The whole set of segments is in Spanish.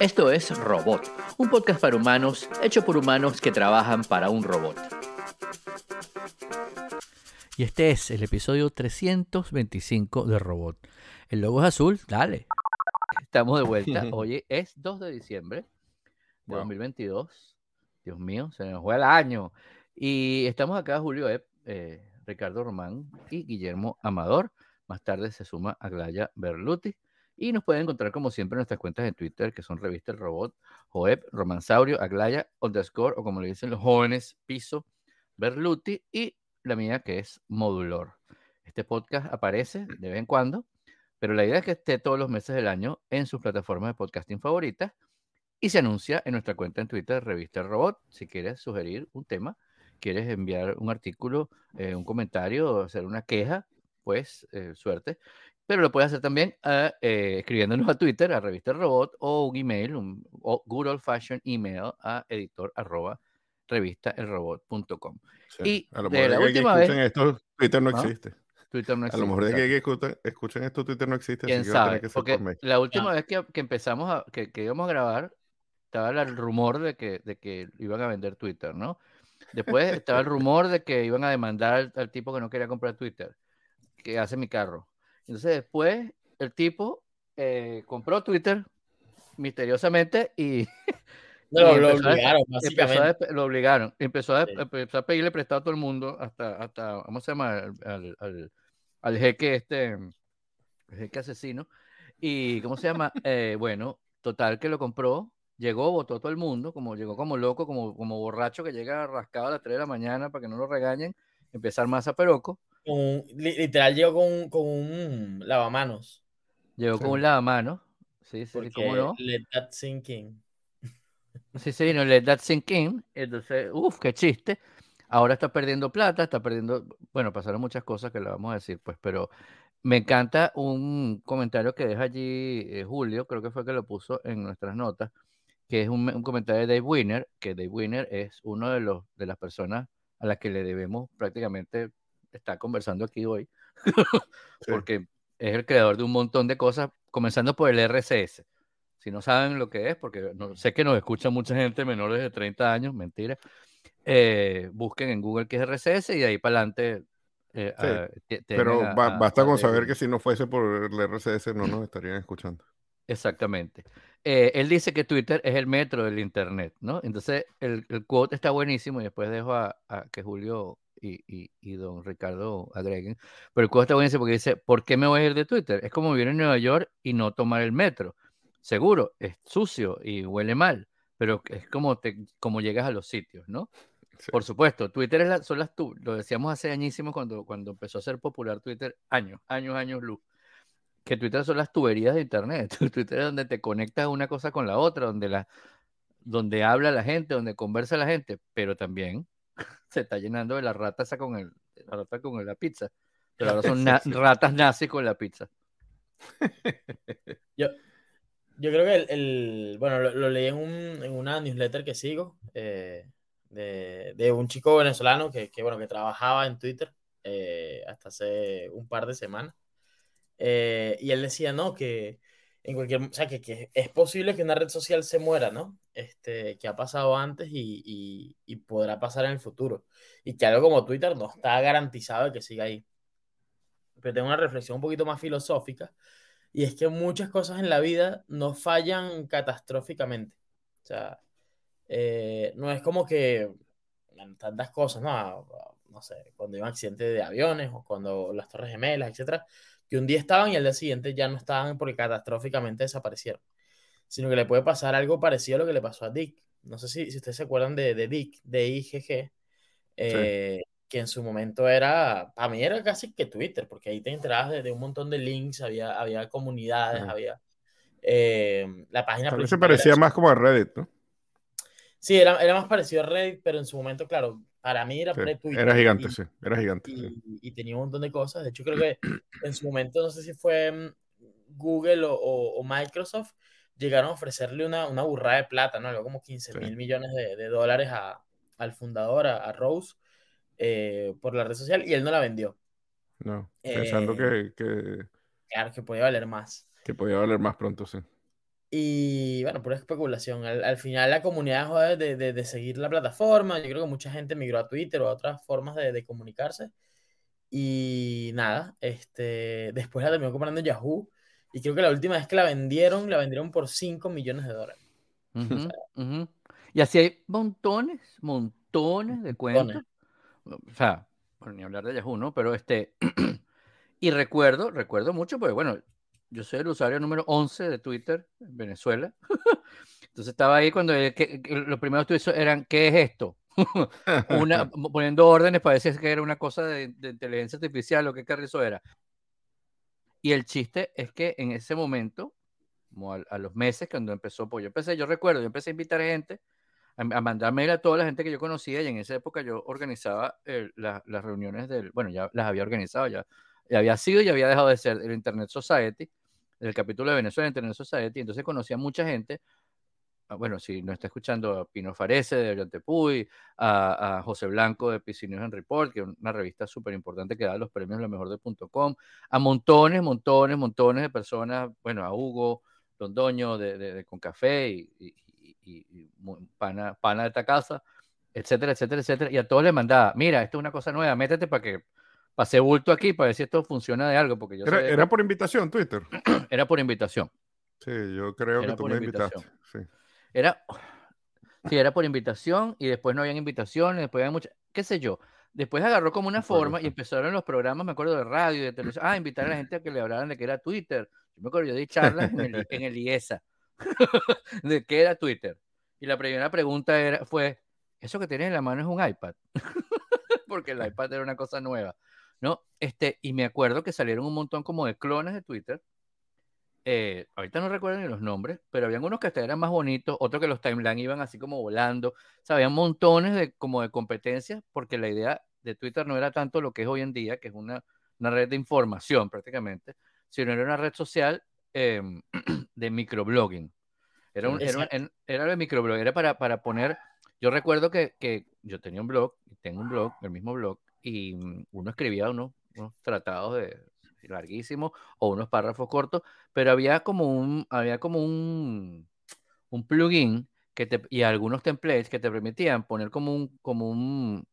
Esto es Robot, un podcast para humanos hecho por humanos que trabajan para un robot. Y este es el episodio 325 de Robot. El logo es azul, dale. Estamos de vuelta. Hoy es 2 de diciembre de 2022. Dios mío, se nos fue el año. Y estamos acá, Julio Epp, eh, Ricardo Román y Guillermo Amador. Más tarde se suma Aglaya Berluti. Y nos pueden encontrar como siempre en nuestras cuentas de Twitter, que son Revista El Robot, Joeb, Romansaurio, Aglaya, underscore, o como le dicen los jóvenes, Piso, Berluti, y la mía que es Modulor. Este podcast aparece de vez en cuando, pero la idea es que esté todos los meses del año en sus plataformas de podcasting favoritas y se anuncia en nuestra cuenta en Twitter, Revista El Robot. Si quieres sugerir un tema, quieres enviar un artículo, eh, un comentario hacer una queja, pues eh, suerte pero lo puedes hacer también ah, eh, escribiéndonos a Twitter, a Revista Robot, o un email, un good old fashion email a editor arroba revistaelrobot.com. Y a lo mejor de la última vez. Esto, Twitter no existe. Twitter no existe. A lo mejor de que, que escuchen, esto, Twitter no existe. ¿Quién sabe? Porque la última vez que, que empezamos, a, que, que, íbamos a grabar, estaba el rumor de que, de que iban a vender Twitter, ¿no? Después estaba el rumor de que iban a demandar al, al tipo que no quería comprar Twitter, que hace mi carro. Entonces después el tipo eh, compró Twitter misteriosamente y... No, lo obligaron, básicamente. lo obligaron. Empezó a, empezó a pedirle prestado a todo el mundo, hasta, hasta ¿cómo se llama? Al, al, al jeque este, el jeque asesino. Y, ¿cómo se llama? Eh, bueno, total que lo compró, llegó, votó todo el mundo, como llegó como loco, como, como borracho que llega rascado a las 3 de la mañana para que no lo regañen, empezar más a peroco literal llegó con, con, un lavamanos. Llegó con un lavamanos. Sí, sí, ¿cómo no? Let that sink in. Sí, sí, no, let that sink in. Entonces, uff, qué chiste. Ahora está perdiendo plata, está perdiendo. Bueno, pasaron muchas cosas que le vamos a decir, pues, pero me encanta un comentario que deja allí eh, Julio, creo que fue que lo puso en nuestras notas, que es un, un, comentario de Dave Winner, que Dave Winner es uno de los de las personas a las que le debemos prácticamente está conversando aquí hoy, porque es el creador de un montón de cosas, comenzando por el RCS. Si no saben lo que es, porque no, sé que nos escucha mucha gente menores de 30 años, mentira, eh, busquen en Google qué es RCS y de ahí para adelante. Eh, pero basta con saber que si no fuese por el RCS no nos estarían escuchando. Exactamente. Eh, él dice que Twitter es el metro del Internet, ¿no? Entonces el, el quote está buenísimo y después dejo a, a que Julio y, don Ricardo agreguen. Pero el cuento está buenísimo porque dice, ¿por qué me voy a ir de Twitter? Es como vivir en Nueva York y no tomar el metro. Seguro, es sucio y huele mal, pero es como, te, como llegas a los sitios, ¿no? Por supuesto, Twitter es la, son las tú, lo decíamos hace añísimos cuando, cuando empezó a ser popular Twitter, años, años, años luz, que Twitter son las tuberías de Internet. Twitter es donde te conectas una cosa con la otra, donde, la, donde habla la gente, donde conversa la gente, pero también se está llenando de la rata esa con el, la rata con la pizza. Pero ahora son ratas nazis con la pizza. yo, yo creo que el, bueno, lo, leí en, un, en, una newsletter que sigo eh, de, de, un chico venezolano que, que, bueno, que trabajaba en Twitter eh, hasta hace un par de semanas. Eh, y él decía, no, que en cualquier, o sea, que, que, es posible que una red social se muera, ¿no? Este, que ha pasado antes y, y, y, podrá pasar en el futuro. Y que algo como Twitter no está garantizado de que siga ahí. Pero tengo una reflexión un poquito más filosófica, y es que muchas cosas en la vida no fallan catastróficamente. O sea, eh, no es como que tantas cosas, ¿no? No sé, cuando hay un accidente de aviones o cuando las torres gemelas, etcétera, que un día estaban y al día siguiente ya no estaban porque catastróficamente desaparecieron, sino que le puede pasar algo parecido a lo que le pasó a Dick. No sé si, si ustedes se acuerdan de, de Dick, de IGG, eh, que en su momento era, para mí era casi que Twitter, porque ahí te enterabas de, un montón de links, había, había comunidades, había eh, la página. Tal se parecía más como a Reddit, ¿no? Sí, era, era más parecido a Reddit, pero en su momento, claro, para mí era pre-Twitter. Era gigante, sí, era gigante. Y, tenía un montón de cosas. De hecho, creo que en su momento, no sé si fue mm, Google o, Microsoft, llegaron a ofrecerle una, una burrada de plata, ¿no? Algo como 15 mil millones de, dólares a, al fundador, a, Rose, eh, por la red social, y él no la vendió. No, pensando eh, que, que, Claro, que podía valer más. Que podía valer más pronto, sí. Y bueno, pura especulación. Al, final la comunidad de, de, de, seguir la plataforma. Yo creo que mucha gente migró a Twitter o a otras formas de, de comunicarse. Y nada, este, después la terminó comprando Yahoo. Y creo que la última vez que la vendieron, la vendieron por 5 millones de dólares. Y así hay montones, montones de cuentos. O sea, por ni hablar de Yahoo, ¿no? Pero este, y recuerdo, recuerdo mucho, porque bueno, yo soy el usuario número 11 de Twitter en Venezuela. Entonces estaba ahí cuando los primeros tweets eran, ¿qué es esto? Una, poniendo órdenes para decir que era una cosa de, inteligencia artificial o qué carrizo era. Y el chiste es que en ese momento, como a, los meses cuando empezó, pues yo empecé, yo recuerdo, yo empecé a invitar gente, a, a mandar mail a toda la gente que yo conocía y en esa época yo organizaba las reuniones del, bueno, ya las había organizado, ya, ya había sido y había dejado de ser el Internet Society, el capítulo de Venezuela Internet Society, entonces conocía mucha gente, ah, bueno, si nos está escuchando a Pino Farese de Oriente Puy, a, a, José Blanco de News and Report, que es una revista súper importante que da los premios lo mejor de .com, a montones, montones, montones de personas, bueno, a Hugo Londoño de, de, de Concafé y, y, y, pana, pana de esta casa, etcétera, etcétera, etcétera, y a todos les mandaba, mira, esto es una cosa nueva, métete para que pase bulto aquí para ver si esto funciona de algo. Porque yo era, era por invitación, Twitter. Era por invitación. Sí, yo creo que tú me invitaste. Sí. Era, sí, era por invitación y después no habían invitaciones, después había muchas, qué sé yo. Después agarró como una forma y empezaron los programas, me acuerdo de radio de televisión, ah, invitar a la gente a que le hablaran de qué era Twitter. Yo me acuerdo, yo di charlas en el, en el IESA de qué era Twitter. Y la primera pregunta era, fue, ¿eso que tienes en la mano es un iPad? Porque el iPad era una cosa nueva. ¿No? Este, y me acuerdo que salieron un montón como de clones de Twitter. Eh, ahorita no recuerdo ni los nombres, pero habían unos que hasta eran más bonitos, otros que los timeline iban así como volando. O sea, había montones de, como de competencias, porque la idea de Twitter no era tanto lo que es hoy en día, que es una, una red de información prácticamente, sino era una red social em, de microblogging. Era, un, era, era, de microblog, era para, para poner, yo recuerdo que, que yo tenía un blog, tengo un blog, el mismo blog, y mm, uno escribía unos, unos tratados de larguísimos o unos párrafos cortos, pero había como un, había como un, un plugin que te, y algunos templates que te permitían poner como un, como un,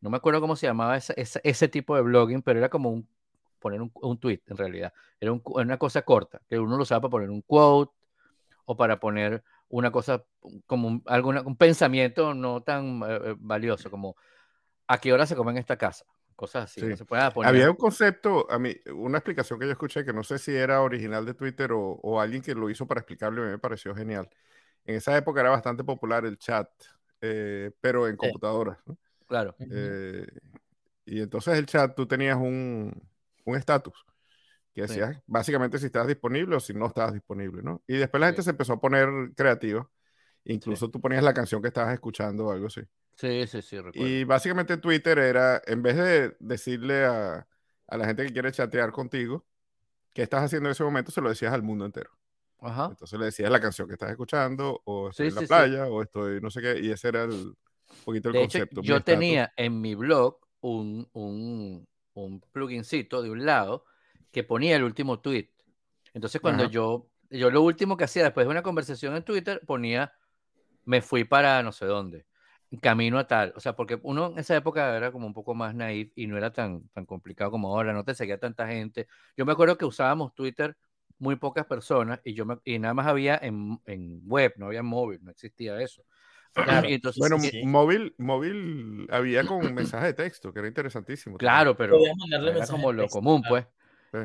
no me acuerdo cómo se llamaba ese, ese, tipo de blogging, pero era como un, poner un, un tweet en realidad. Era una cosa corta, que uno lo usaba para poner un quote o para poner una cosa como un, alguna, un pensamiento no tan eh, eh, valioso como ¿a qué hora se come en esta casa? Cosas así. Había un concepto, a mí, una explicación que yo escuché que no sé si era original de Twitter o, alguien que lo hizo para explicarlo y me pareció genial. En esa época era bastante popular el chat, eh, pero en computadoras. Claro. Eh, y entonces el chat, tú tenías un estatus que decías básicamente si estabas disponible o si no estabas disponible, ¿no? Y después la gente se empezó a poner creativa. Incluso tú ponías la canción que estabas escuchando o algo así. Sí, sí, sí, recuerdo. Y básicamente Twitter era, en vez de decirle a, a, la gente que quiere chatear contigo, qué estás haciendo en ese momento, se lo decías al mundo entero. Ajá. Entonces le decías la canción que estás escuchando, o estoy en la playa, o estoy no sé qué, y ese era el poquito el concepto. yo tenía en mi blog un, un, un plugincito de un lado que ponía el último tweet. Entonces cuando yo, yo lo último que hacía después de una conversación en Twitter, ponía, me fui para no sé dónde camino a tal, o sea, porque uno en esa época era como un poco más naif y no era tan, tan complicado como ahora, no te seguía tanta gente. Yo me acuerdo que usábamos Twitter muy pocas personas y yo y nada más había en, en web, no había móvil, no existía eso. bueno, móvil, móvil había con un mensaje de texto, que era interesantísimo. Claro, pero era como lo común, pues.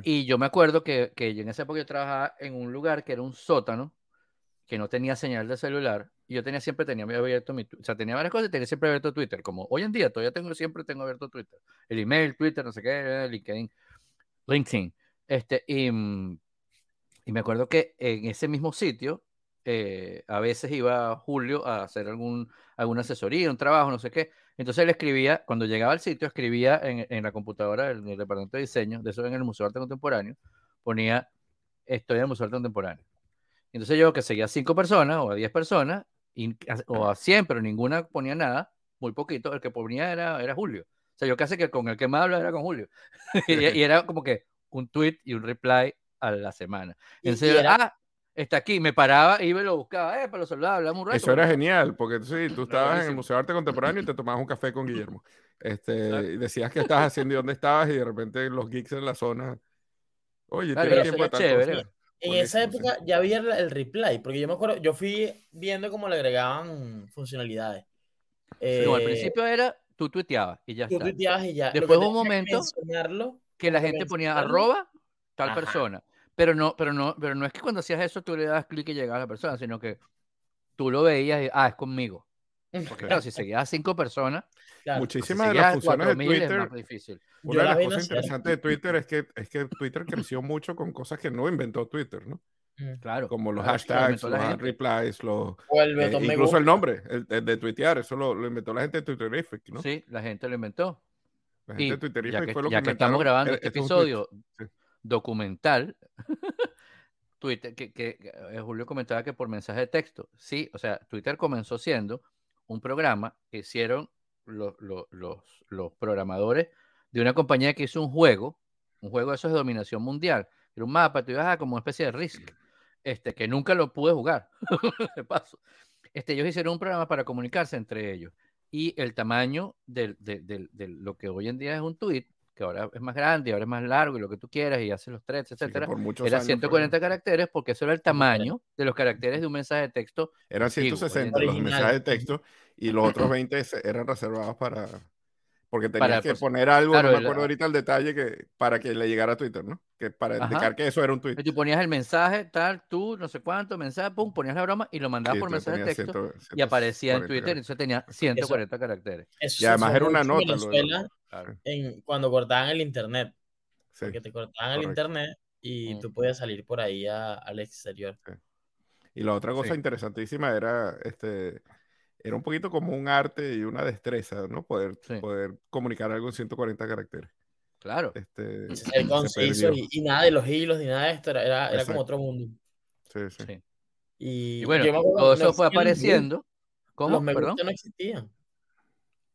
Y yo me acuerdo que, que en esa época yo trabajaba en un lugar que era un sótano, que no tenía señal de celular, y yo tenía siempre tenía abierto mi, o sea, tenía varias cosas y tenía siempre abierto Twitter, como hoy en día todavía tengo siempre tengo abierto Twitter, el email, Twitter, no sé qué, LinkedIn, LinkedIn, este y, mm, y me acuerdo que en ese mismo sitio eh, a veces iba Julio a hacer algún alguna asesoría, un trabajo, no sé qué. Entonces él escribía, cuando llegaba al sitio, escribía en, en la computadora del, departamento de diseño, de eso en el Museo de Arte Contemporáneo, ponía, estoy en el Museo de Arte Contemporáneo entonces yo que seguía a cinco personas o a diez personas, o a cien, pero ninguna ponía nada, muy poquito, el que ponía era, era Julio. O sea, yo casi que con el que más hablaba era con Julio. y, era como que un tweet y un reply a la semana. Entonces, ah, está aquí, me paraba, iba y lo buscaba, eh, para los soldados, hablamos un rato. Eso era genial, porque sí, tú estabas en el Museo de Arte Contemporáneo y te tomabas un café con Guillermo. Este, y decías qué estabas haciendo y dónde estabas, y de repente los geeks en la zona. Oye, tienes tiempo de chévere. En esa época ya había el, reply, porque yo me acuerdo, yo fui viendo cómo le agregaban funcionalidades. no, al eh, principio era tú tuiteabas y ya tú tuiteabas y ya. Después hubo un momento que la gente ponía arroba tal persona. Pero no, pero no, pero no es que cuando hacías eso tú le das clic y llegaba a la persona, sino que tú lo veías y ah, es conmigo. Porque claro, si seguías a cinco personas, muchísimas de las funciones de Twitter. Una de las cosas interesantes de Twitter es que, es que Twitter creció mucho con cosas que no inventó Twitter, ¿no? Mm. Claro. Como los hashtags, los replies, los, eh, incluso el nombre el, de tuitear, eso lo, lo, inventó la gente de Twitterific, ¿no? Sí, la gente lo inventó. La gente de Twitterific fue lo ya que estamos grabando e, este episodio documental, Twitter, que, que, eh, Julio comentaba que por mensaje de texto, sí, o sea, Twitter comenzó siendo un programa que hicieron los, los, los, programadores de una compañía que hizo un juego, un juego de esos dominación mundial, era un mapa, tú ibas a como una especie de Risk, este, que nunca lo pude jugar. Este, ellos hicieron un programa para comunicarse entre ellos y el tamaño de, de, de, lo que hoy en día es un tweet que ahora es más grande y ahora es más largo y lo que tú quieras y hace los threads, etcétera, era 140 caracteres porque eso era el tamaño de los caracteres de un mensaje de texto. Eran 160 los mensajes de texto y los otros 20 eran reservados para, porque tenías que poner algo, no me acuerdo ahorita el detalle, que, para que le llegara a Twitter, ¿no? Que para indicar que eso era un tweet. tú ponías el mensaje, tal, tú, no sé cuánto, mensaje, pum, ponías la broma y lo mandabas por mensaje de texto y aparecía en Twitter, y eso tenía 140 caracteres. y además era una nota. en, cuando cortaban el internet. porque te cortaban el internet y tú podías salir por ahí al exterior. Y la otra cosa interesantísima era este era un poquito como un arte y una destreza, ¿no? Poder, poder comunicar algo en 140 caracteres. Claro. Este, y, nada de los hilos ni nada de esto, era, era como otro mundo. Sí, sí. Y, bueno, todo eso fue apareciendo. ¿Cómo? Los Perdón? no existían.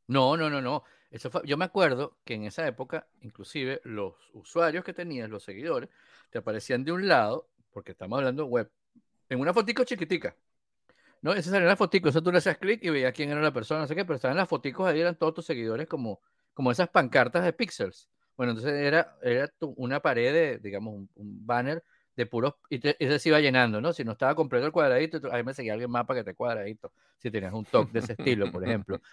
No, no, no, no. Eso fue, yo me acuerdo que en esa época, inclusive, los usuarios que tenías, los seguidores, te aparecían de un lado, porque estamos hablando web, en una fotico chiquitica. No, esa salía en la fotico, eso tú le hacías clic y veías quién era la persona, no sé qué, pero estaban las foticos ahí, eran todos tus seguidores como, como esas pancartas de pixels. Bueno, entonces era, era una pared de, digamos, un, banner de puros, y, ese se iba llenando, ¿no? Si no estaba completo el cuadradito, ahí me seguía alguien más para que te cuadradito, si tenías un talk de ese estilo, por ejemplo.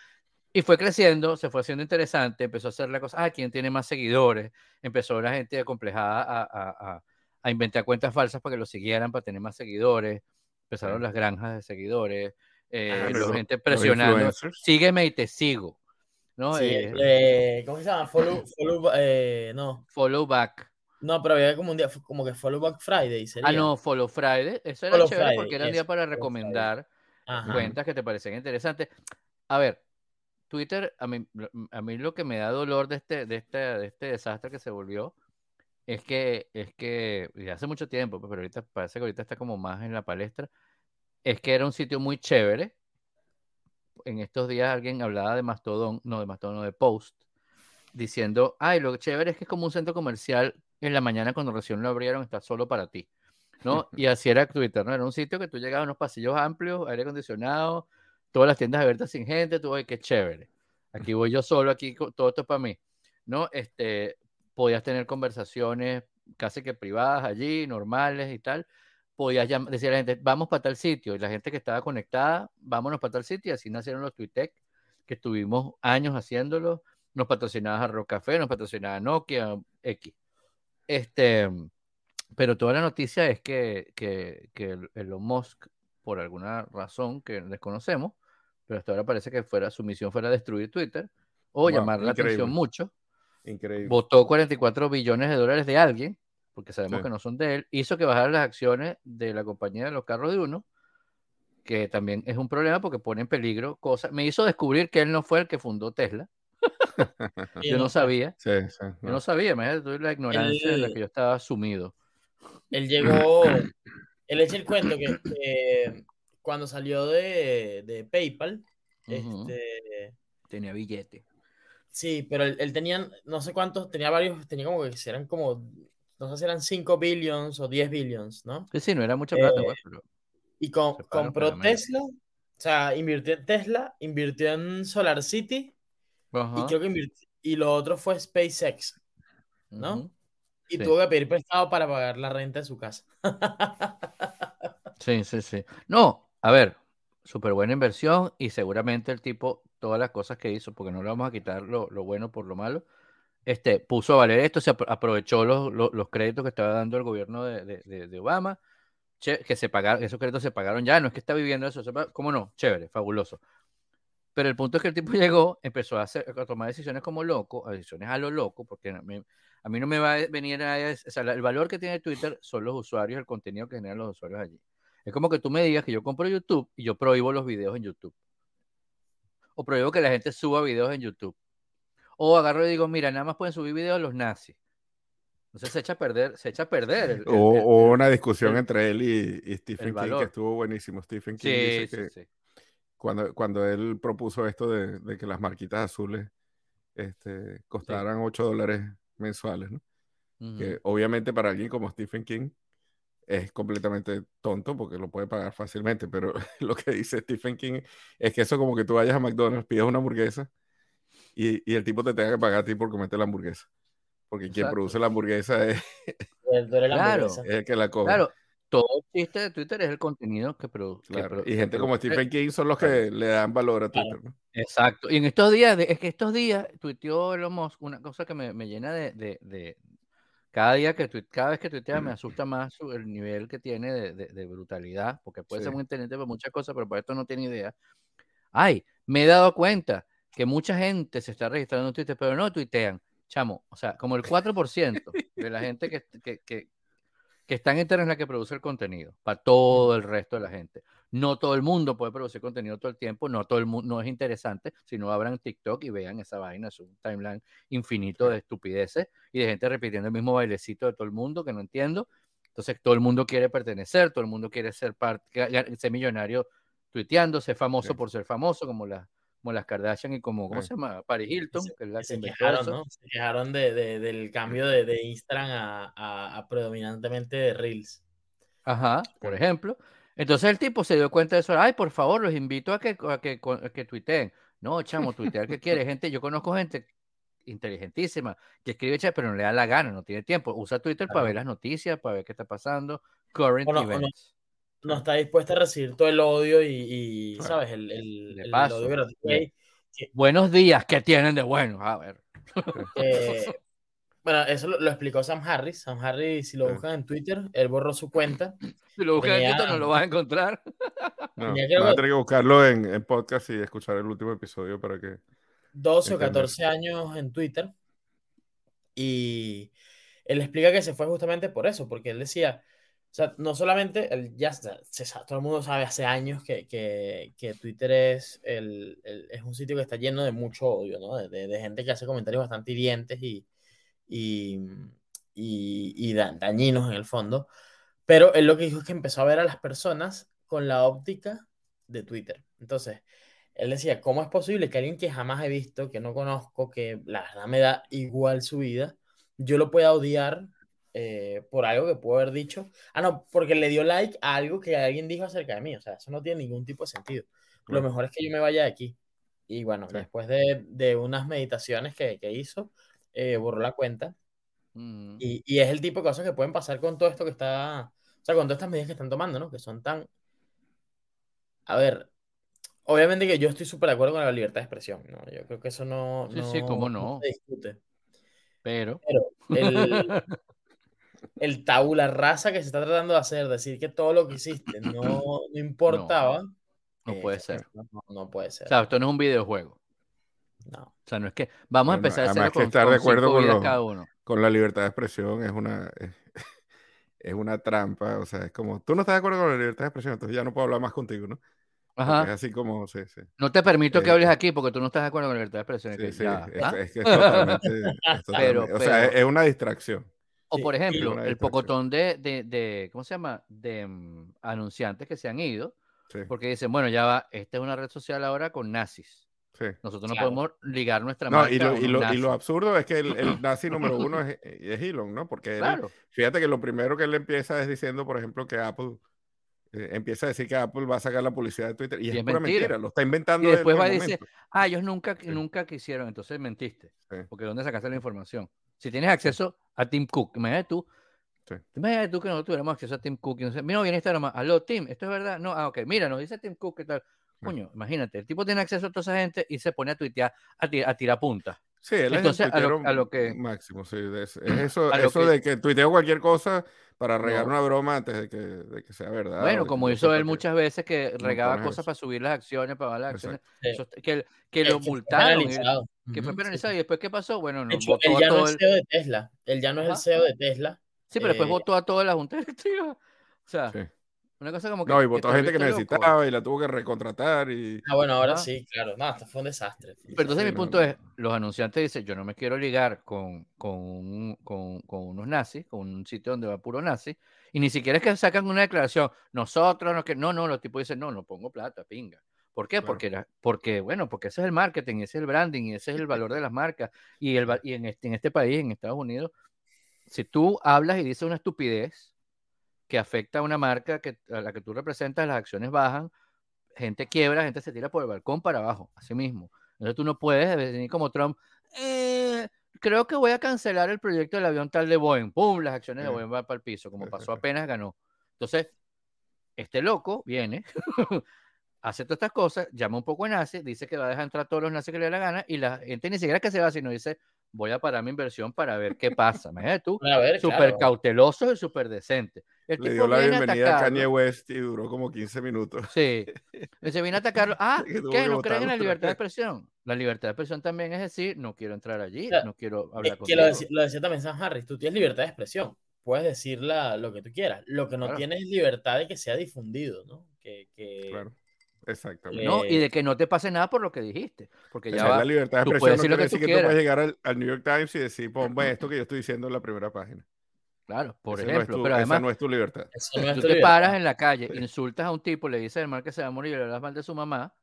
Y fue creciendo, se fue haciendo interesante, empezó a hacer la cosa, ah, ¿quién tiene más seguidores? Empezó la gente acomplejada a, a, a, a inventar cuentas falsas para que lo siguieran, para tener más seguidores empezaron las granjas de seguidores, eh, la gente presionando, sígueme y te sigo. ¿no? Eh, eh, ¿Cómo se llama? Follow, follow, no. follow back. No, pero había como un día, como que Follow Back Friday. Ah, sería. Ah, no, Follow Friday. Eso era chévere porque era un día para recomendar cuentas que te parecían interesantes. A ver, Twitter, a mí, a mí lo que me da dolor de este, de este, de este desastre que se volvió es que, es que, hace mucho tiempo, pues, pero ahorita parece que ahorita está como más en la palestra, es que era un sitio muy chévere. En estos días alguien hablaba de Mastodon, no de Mastodon, no de Post, diciendo, ay, lo chévere es que es como un centro comercial en la mañana cuando recién lo abrieron, está solo para ti. ¿no? Y así era Twitter, ¿no? Era un sitio que tú llegabas a unos pasillos amplios, aire acondicionado, todas las tiendas abiertas sin gente, tú, ay, qué chévere. Aquí voy yo solo, aquí todo esto es para mí, ¿no? Este, podías tener conversaciones casi que privadas allí, normales y tal. Podías decir a la gente, vamos para tal sitio, y la gente que estaba conectada, vámonos para tal sitio, y así nacieron los Twitter, que estuvimos años haciéndolo. Nos patrocinaba a Café, nos patrocinaba Nokia, X. Este, pero toda la noticia es que, que, que Elon Musk, por alguna razón que desconocemos, pero hasta ahora parece que fuera, su misión fuera destruir Twitter o llamar la atención mucho Increíble. Votó 44 billones de dólares de alguien, porque sabemos que no son de él. Hizo que bajaran las acciones de la compañía de los carros de uno, que también es un problema porque pone en peligro cosas. Me hizo descubrir que él no fue el que fundó Tesla. yo no sabía. Yo no sabía, me tuve la ignorancia en la que yo estaba sumido. Él llegó, él echa el cuento que cuando salió de, PayPal, este, tenía billete. Sí, pero él, tenía, no sé cuántos, tenía varios, tenía como que eran como no sé si eran 5 billions o 10 billions, ¿no? Sí, sí, no era mucha plata, pues, Y compró Tesla, o sea, invirtió en Tesla, invirtió en Solar City, y creo que invirtió, y lo otro fue SpaceX, ¿no? Y tuvo que pedir prestado para pagar la renta de su casa. sí, sí, sí. No, a ver, súper buena inversión y seguramente el tipo, todas las cosas que hizo, porque no le vamos a quitar lo, bueno por lo malo, este, puso a valer esto, se aprovechó los, los, créditos que estaba dando el gobierno de, de, Obama, que se pagaron, esos créditos se pagaron ya, no es que está viviendo eso, ¿cómo no? Chévere, fabuloso. Pero el punto es que el tipo llegó, empezó a, hacer, a tomar decisiones como loco, decisiones a lo loco, porque a mí, no me va a venir a... O sea, el valor que tiene Twitter son los usuarios, el contenido que generan los usuarios allí. Es como que tú me digas que yo compro YouTube y yo prohíbo los videos en YouTube. O prohíbo que la gente suba videos en YouTube. O agarro y digo, mira, nada más pueden subir videos los nazis. Entonces se echa a perder, se echa a perder. o, una discusión entre él y, Stephen King que estuvo buenísimo. Stephen King dice que, cuando, cuando él propuso esto de, que las marquitas azules este, costaran 8 dólares mensuales, ¿no? Que obviamente para alguien como Stephen King es completamente tonto porque lo puede pagar fácilmente, pero lo que dice Stephen King es que eso como que tú vayas a McDonald's, pidas una hamburguesa y, y el tipo te tenga que pagar a ti por comerte la hamburguesa. Porque quien produce la hamburguesa es, el, es el que la cobra. Claro, todo chiste de Twitter es el contenido que produce. y gente como Stephen King son los que le dan valor a Twitter. Exacto. Y en estos días, es que estos días tuiteó Elon Musk una cosa que me, me llena de, de, de, cada día que cada vez que tuitea me asusta más el nivel que tiene de, brutalidad, porque puede ser muy inteligente por muchas cosas, pero por esto no tiene idea. Ay, me he dado cuenta que mucha gente se está registrando en Twitter, pero no tuitean. Chamo, o sea, como el 4% de la gente que, que, que, que está en Internet es la que produce el contenido para todo el resto de la gente. No todo el mundo puede producir contenido todo el tiempo, no todo el mundo no es interesante, si no abran TikTok y vean esa vaina, es un timeline infinito de estupideces y de gente repitiendo el mismo bailecito de todo el mundo que no entiendo. Entonces todo el mundo quiere pertenecer, todo el mundo quiere ser parte, ser millonario tuiteando, ser famoso por ser famoso, como la, como las Kardashian y como, ¿cómo se llama? Paris Hilton, que es la que se quejaron, ¿no? Se quejaron de, de, del cambio de, de Instagram a, a, predominantemente de Reels. Ajá, por ejemplo. Entonces el tipo se dio cuenta de eso. Ay, por favor, los invito a que, a que, a que tuiteen. No, chamo, tuitear que quiere. Gente, yo conozco gente inteligentísima que escribe chat, pero no le da la gana, no tiene tiempo. Usa Twitter para ver las noticias, para ver qué está pasando. Current events no está dispuesta a recibir todo el odio y, ¿sabes? El, el, odio Buenos días, ¿qué tienen de bueno? A ver. Eh, bueno, eso lo, explicó Sam Harris. Sam Harris, si lo buscan en Twitter, él borró su cuenta. Si lo buscan en Twitter, no lo vas a encontrar. No, vas a tener que buscarlo en, en, podcast y escuchar el último episodio para que. 12 o 14 años en Twitter. Y él explica que se fue justamente por eso, porque él decía o sea, no solamente, el, ya todo el mundo sabe hace años que, que, que Twitter es, el, es un sitio que está lleno de mucho odio, ¿no? De, de, gente que hace comentarios bastante hirientes y, y, y, y dañinos en el fondo. Pero él lo que dijo es que empezó a ver a las personas con la óptica de Twitter. Entonces, él decía, ¿cómo es posible que alguien que jamás he visto, que no conozco, que la verdad me da igual su vida, yo lo pueda odiar eh, por algo que puedo haber dicho. Ah, no, porque le dio like a algo que alguien dijo acerca de mí. O sea, eso no tiene ningún tipo de sentido. Lo mejor es que yo me vaya de aquí. Y bueno, después de, de, unas meditaciones que, que hizo, eh, borró la cuenta. Mm. Y, y, es el tipo de cosas que pueden pasar con todo esto que está, o sea, con todas estas medidas que están tomando, ¿no? Que son tan... A ver, obviamente que yo estoy súper de acuerdo con la libertad de expresión, ¿no? Yo creo que eso no, sí, sí, cómo no. no se discute. Pero, Pero el, el tabula rasa que se está tratando de hacer, decir que todo lo que hiciste no, no importaba. No, puede ser. No, puede ser. O sea, esto no es un videojuego. No. O sea, no es que vamos a empezar a hacer con, estar de acuerdo con, con la libertad de expresión es una es, una trampa, o sea, es como tú no estás de acuerdo con la libertad de expresión, entonces ya no puedo hablar más contigo, ¿no? Ajá. Es así como, sí, sí. No te permito que hables eh, aquí porque tú no estás de acuerdo con la libertad de expresión. Sí, sí, es, que es totalmente, o sea, es, una distracción. O por ejemplo, el pocotón de, de, de, ¿cómo se llama? De anunciantes que se han ido, porque dicen, bueno, ya va, esta es una red social ahora con nazis. Nosotros no podemos ligar nuestra no, y lo, y, lo, y lo, absurdo es que el, el nazi número uno es, es, Elon, ¿no? Porque fíjate que lo primero que él empieza es diciendo, por ejemplo, que Apple eh, empieza a decir que Apple va a sacar la publicidad de Twitter. Y, es, pura mentira. lo está inventando. Y después va a decir, ah, ellos nunca, nunca quisieron, entonces mentiste. Porque ¿dónde sacaste la información? Si tienes acceso a Tim Cook, imagínate tú. Imagínate tú que nosotros tuviéramos acceso a Tim Cook. Y no sé, mira, viene esta nomás. Aló, Tim, ¿esto es verdad? No, ah, ok. Mira, nos dice Tim Cook, ¿qué tal? Coño, imagínate, el tipo tiene acceso a toda esa gente y se pone a tuitear, a, tirar punta. Sí, él Entonces, es el a, lo, que máximo, sí, es, eso, eso de que tuiteo cualquier cosa para regar una broma antes de que, de que sea verdad. Bueno, como hizo él muchas veces que regaba cosas para subir las acciones, para bajar las acciones, que, que lo multaron, que fue penalizado y después qué pasó, bueno, no, hecho, él ya no es el CEO de Tesla, él ya no es el CEO de Tesla. Sí, pero después eh, votó a toda la junta directiva. O sea, una cosa como que. No, y votó gente que necesitaba y la tuvo que recontratar. Y... Ah, bueno, ahora sí, claro. No, esto fue un desastre. Pero entonces mi punto es: los anunciantes dicen, yo no me quiero ligar con, con, con, con, unos nazis, con un sitio donde va puro nazi, y ni siquiera es que sacan una declaración, nosotros, no, que no, no, los tipos dicen, no, no pongo plata, pinga. ¿Por qué? Porque, porque, bueno, porque ese es el marketing, ese es el branding, y ese es el valor de las marcas. Y, el, y en, este, en este país, en Estados Unidos, si tú hablas y dices una estupidez, que afecta a una marca que, a la que tú representas, las acciones bajan, gente quiebra, gente se tira por el balcón para abajo, así mismo. Entonces tú no puedes venir como Trump, eh, creo que voy a cancelar el proyecto del avión tal de Boeing, ¡pum! Las acciones de Boeing van para el piso, como pasó apenas ganó. Entonces, este loco viene, hace todas estas cosas, llama un poco a nazis, dice que va a dejar entrar a todos los nazis que le dé la gana, y la gente ni siquiera que se va, sino dice, voy a parar mi inversión para ver qué pasa. Imagínate tú, súper cauteloso y súper decente. Le dio la bienvenida a, Kanye West y duró como 15 minutos. Sí. Se viene a atacarlo. Ah, ¿qué? ¿No creen en la libertad de expresión? La libertad de expresión también es decir, no quiero entrar allí, no quiero hablar con lo, lo, decía también San Harris, tú tienes libertad de expresión. Puedes decir lo que tú quieras. Lo que no tienes es libertad de que sea difundido, ¿no? Que, que... Claro. Exactamente. No, y de que no te pase nada por lo que dijiste. Porque ya va, la libertad de expresión no quiere decir que tú puedes llegar al, New York Times y decir, ponme esto que yo estoy diciendo en la primera página. Claro, por ejemplo. pero además, esa no es tu libertad. tú te paras en la calle, insultas a un tipo, le dices al mal que se va a morir y le hablas mal de su mamá,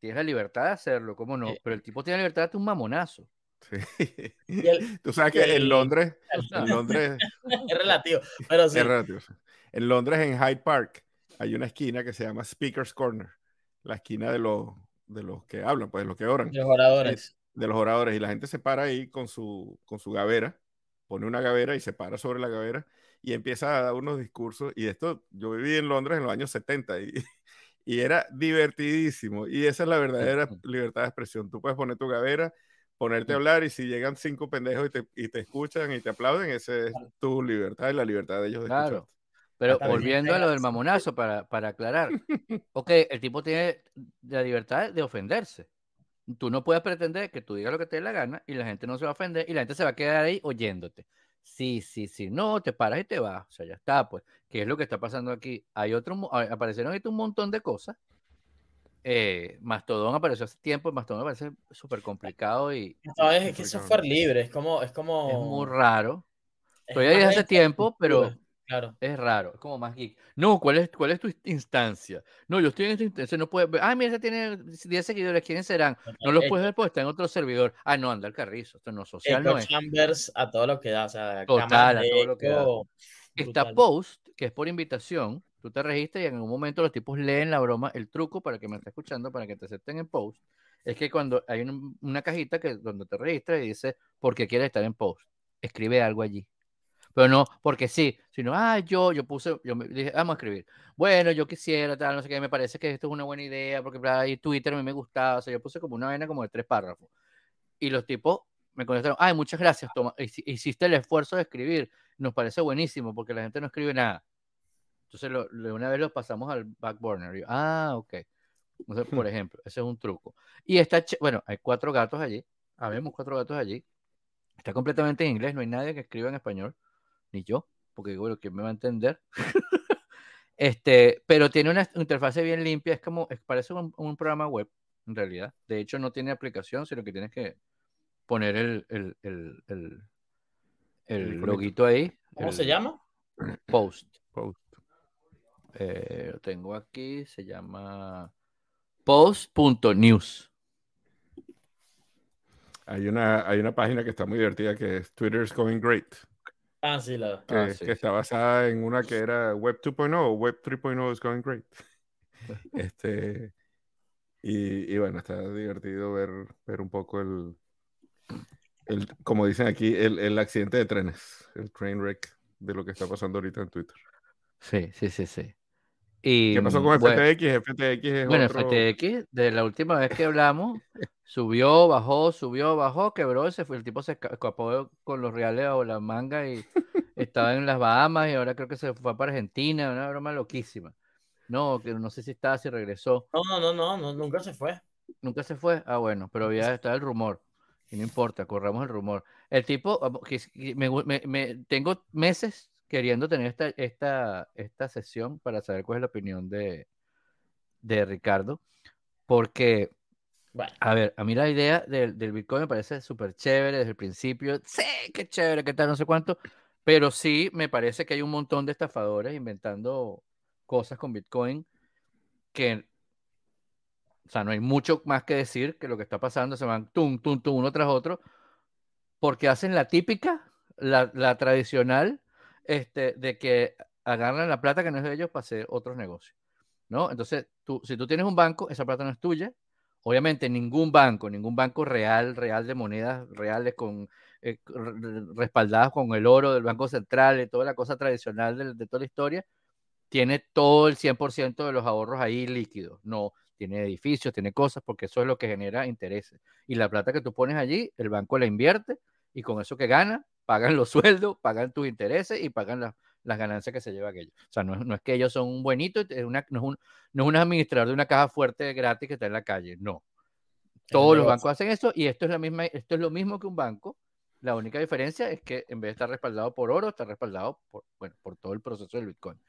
tienes la libertad de hacerlo, ¿cómo no? Pero el tipo tiene la libertad de un mamonazo. Sí. tú sabes que en Londres, en Londres es relativo, pero sí. Es relativo. En Londres, en Hyde Park, hay una esquina que se llama Speaker's Corner, la esquina de los, de los que hablan, pues de los que oran. De los oradores. De los oradores. Y la gente se para ahí con su, con su gavera pone una gavera y se para sobre la gavera y empieza a dar unos discursos. Y esto, yo viví en Londres en los años 70 y, y era divertidísimo. Y esa es la verdadera libertad de expresión. Tú puedes poner tu gavera, ponerte a hablar y si llegan cinco pendejos y te, y te escuchan y te aplauden, esa es tu libertad y la libertad de ellos de claro. Pero volviendo a lo del mamonazo, para, para aclarar, ok, el tipo tiene la libertad de ofenderse. Tú no puedes pretender que tú digas lo que te dé la gana y la gente no se va a ofender y la gente se va a quedar ahí oyéndote. Sí, sí, sí, no, te paras y te vas. O sea, ya está, pues. ¿Qué es lo que está pasando aquí? Hay otro, aparecieron ahí un montón de cosas. Eh, Mastodon apareció hace tiempo, Mastodon me parece súper complicado y... No, es, que es software libre, es como... Es, como... es muy raro. Estoy ahí hace tiempo, pero Claro. Es raro, es como más geek. No, ¿cuál es, cuál es tu instancia? No, yo estoy en esta instancia, no puedes ver. Ah, mira, ese tiene 10 seguidores, ¿quiénes serán? No los puedes ver porque está en otro servidor. Ah, no, anda el carrizo, esto no es social. No es. Chambers a todo lo que da, o sea, Total, a todo lo que da. Está Post, que es por invitación. Tú te registras y en algún momento los tipos leen la broma, el truco para que me esté escuchando, para que te acepten en Post. Es que cuando hay una cajita que donde te registras y dice, ¿por qué quieres estar en Post? Escribe algo allí pero no porque sí, sino, ah, yo, yo puse, yo me dije, vamos a escribir. Bueno, yo quisiera, tal, no sé qué, me parece que esto es una buena idea, porque ahí Twitter a mí me gustaba, o sea, yo puse como una vaina como de tres párrafos. Y los tipos me contestaron, ay, muchas gracias, toma, hiciste el esfuerzo de escribir, nos parece buenísimo, porque la gente no escribe nada. Entonces, lo, una vez los pasamos al back burner. ah, ok. Entonces, por ejemplo, ese es un truco. Y está, bueno, hay cuatro gatos allí, habemos cuatro gatos allí. Está completamente en inglés, no hay nadie que escriba en español ni yo, porque bueno, ¿quién me va a entender? este, pero tiene una interfase bien limpia, es como, parece un, programa web, en realidad. De hecho, no tiene aplicación, sino que tienes que poner el, el, el, el, loguito ahí. ¿Cómo se llama? Post. Post. Eh, lo tengo aquí, se llama post.news. Hay una, hay una página que está muy divertida que es Twitter's Going Great. Ah, sí, la. Que, Ah, que está basada en una que era Web 2.0 o Web 3.0 is going great. este, y, y, bueno, está divertido ver, ver un poco el, el, como dicen aquí, el, el accidente de trenes, el train wreck de lo que está pasando ahorita en Twitter. Sí, sí, sí, sí. Y, ¿Qué pasó con bueno, FTX? FTX es Bueno, otro... FTX, de la última vez que hablamos, subió, bajó, subió, bajó, quebró, se fue, el tipo se esca- escapó con los reales o la manga y estaba en las Bahamas y ahora creo que se fue para Argentina, una broma loquísima. No, que no sé si estaba, si regresó. No, no, no, no, no, nunca se fue. Nunca se fue. Ah, bueno, pero ya está el rumor. Y no importa, corramos el rumor. El tipo, me, me- me- tengo meses queriendo tener esta, esta, esta sesión para saber cuál es la opinión de, de Ricardo. Porque, Bueno, a ver, a mí la idea del, del Bitcoin me parece súper chévere desde el principio. Sí, qué chévere, qué tal, no sé cuánto. Pero sí me parece que hay un montón de estafadores inventando cosas con Bitcoin que o sea, no hay mucho más que decir que lo que está pasando, se van tum, tum, tum, uno tras otro, porque hacen la típica, la, la tradicional, este, de que agarran la plata que no es de ellos para hacer otros negocios, ¿no? Entonces, tú, si tú tienes un banco, esa plata no es tuya. Obviamente, ningún banco, ningún banco real, real de monedas reales, con, eh, re- respaldadas con el oro del Banco Central y toda la cosa tradicional de, de toda la historia, tiene todo el 100% de los ahorros ahí líquidos. No, tiene edificios, tiene cosas, porque eso es lo que genera intereses. Y la plata que tú pones allí, el banco la invierte y con eso que gana, pagan los sueldos, pagan tus intereses y pagan las, las ganancias que se lleva aquello. O sea, no, es- no es que ellos son un buenito, es una, no, es un, no es un administrador de una caja fuerte gratis que está en la calle, no. Todos los bancos hacen eso y esto es, la misma, esto es lo mismo que un banco. La única diferencia es que en vez de estar respaldado por oro, está respaldado por, bueno, por todo el proceso del Bitcoin.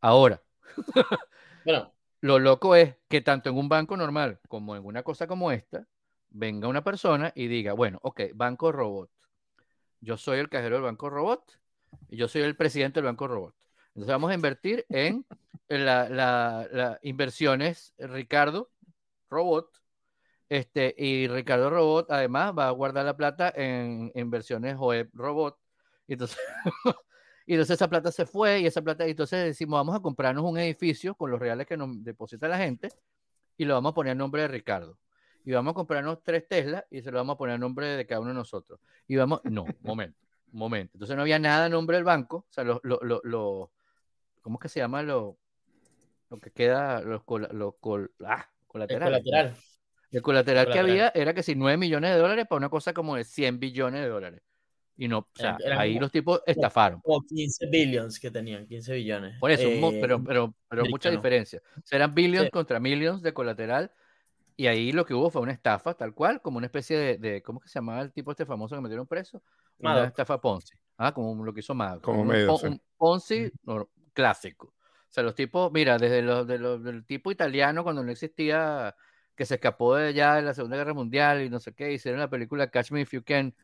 Ahora, bueno, lo loco es que tanto en un banco normal como en una cosa como esta, venga una persona y diga, bueno, ok, banco robot. Yo soy el cajero del banco robot y yo soy el presidente del banco robot. Entonces vamos a invertir en la, la- la inversiones Ricardo Robot. Este, y Ricardo Robot además va a guardar la plata en, en inversiones web Robot. Y entonces, y entonces esa plata se fue y esa plata, y entonces decimos, vamos a comprarnos un edificio con los reales que nos deposita la gente y lo vamos a poner a nombre de Ricardo. Y vamos a comprarnos tres Teslas y se lo vamos a poner a nombre de cada uno de nosotros. Y vamos, no, momento, momento. Entonces no había nada a nombre del banco, o sea, lo, lo, lo, lo- ¿cómo es que se llama lo, lo que queda, los, col- los col- ah, el colaterales? colateral. El colateral que Colateral. había era que si 9 millones de dólares para una cosa como de 100 billones de dólares. Y no, o sea, Eran- ahí como- los tipos estafaron. Como 15 billions que tenían, 15 billones. Por eso, Eh, pero, pero, pero mucha diferencia. O sea, eran billions Sí. contra millions de colateral. Y ahí lo que hubo fue una estafa, tal cual, como una especie de, de- ¿cómo que se llamaba el tipo este famoso que metieron preso? Una Madoff. estafa Ponzi. Ah, como lo que hizo Madoff. Como un, medio, sí. un Ponzi no, clásico. O sea, los tipos, mira, desde los, de los- del tipo italiano, cuando no existía, que se escapó de ya de la Segunda Guerra Mundial y no sé qué, hicieron la película Catch Me If You Can,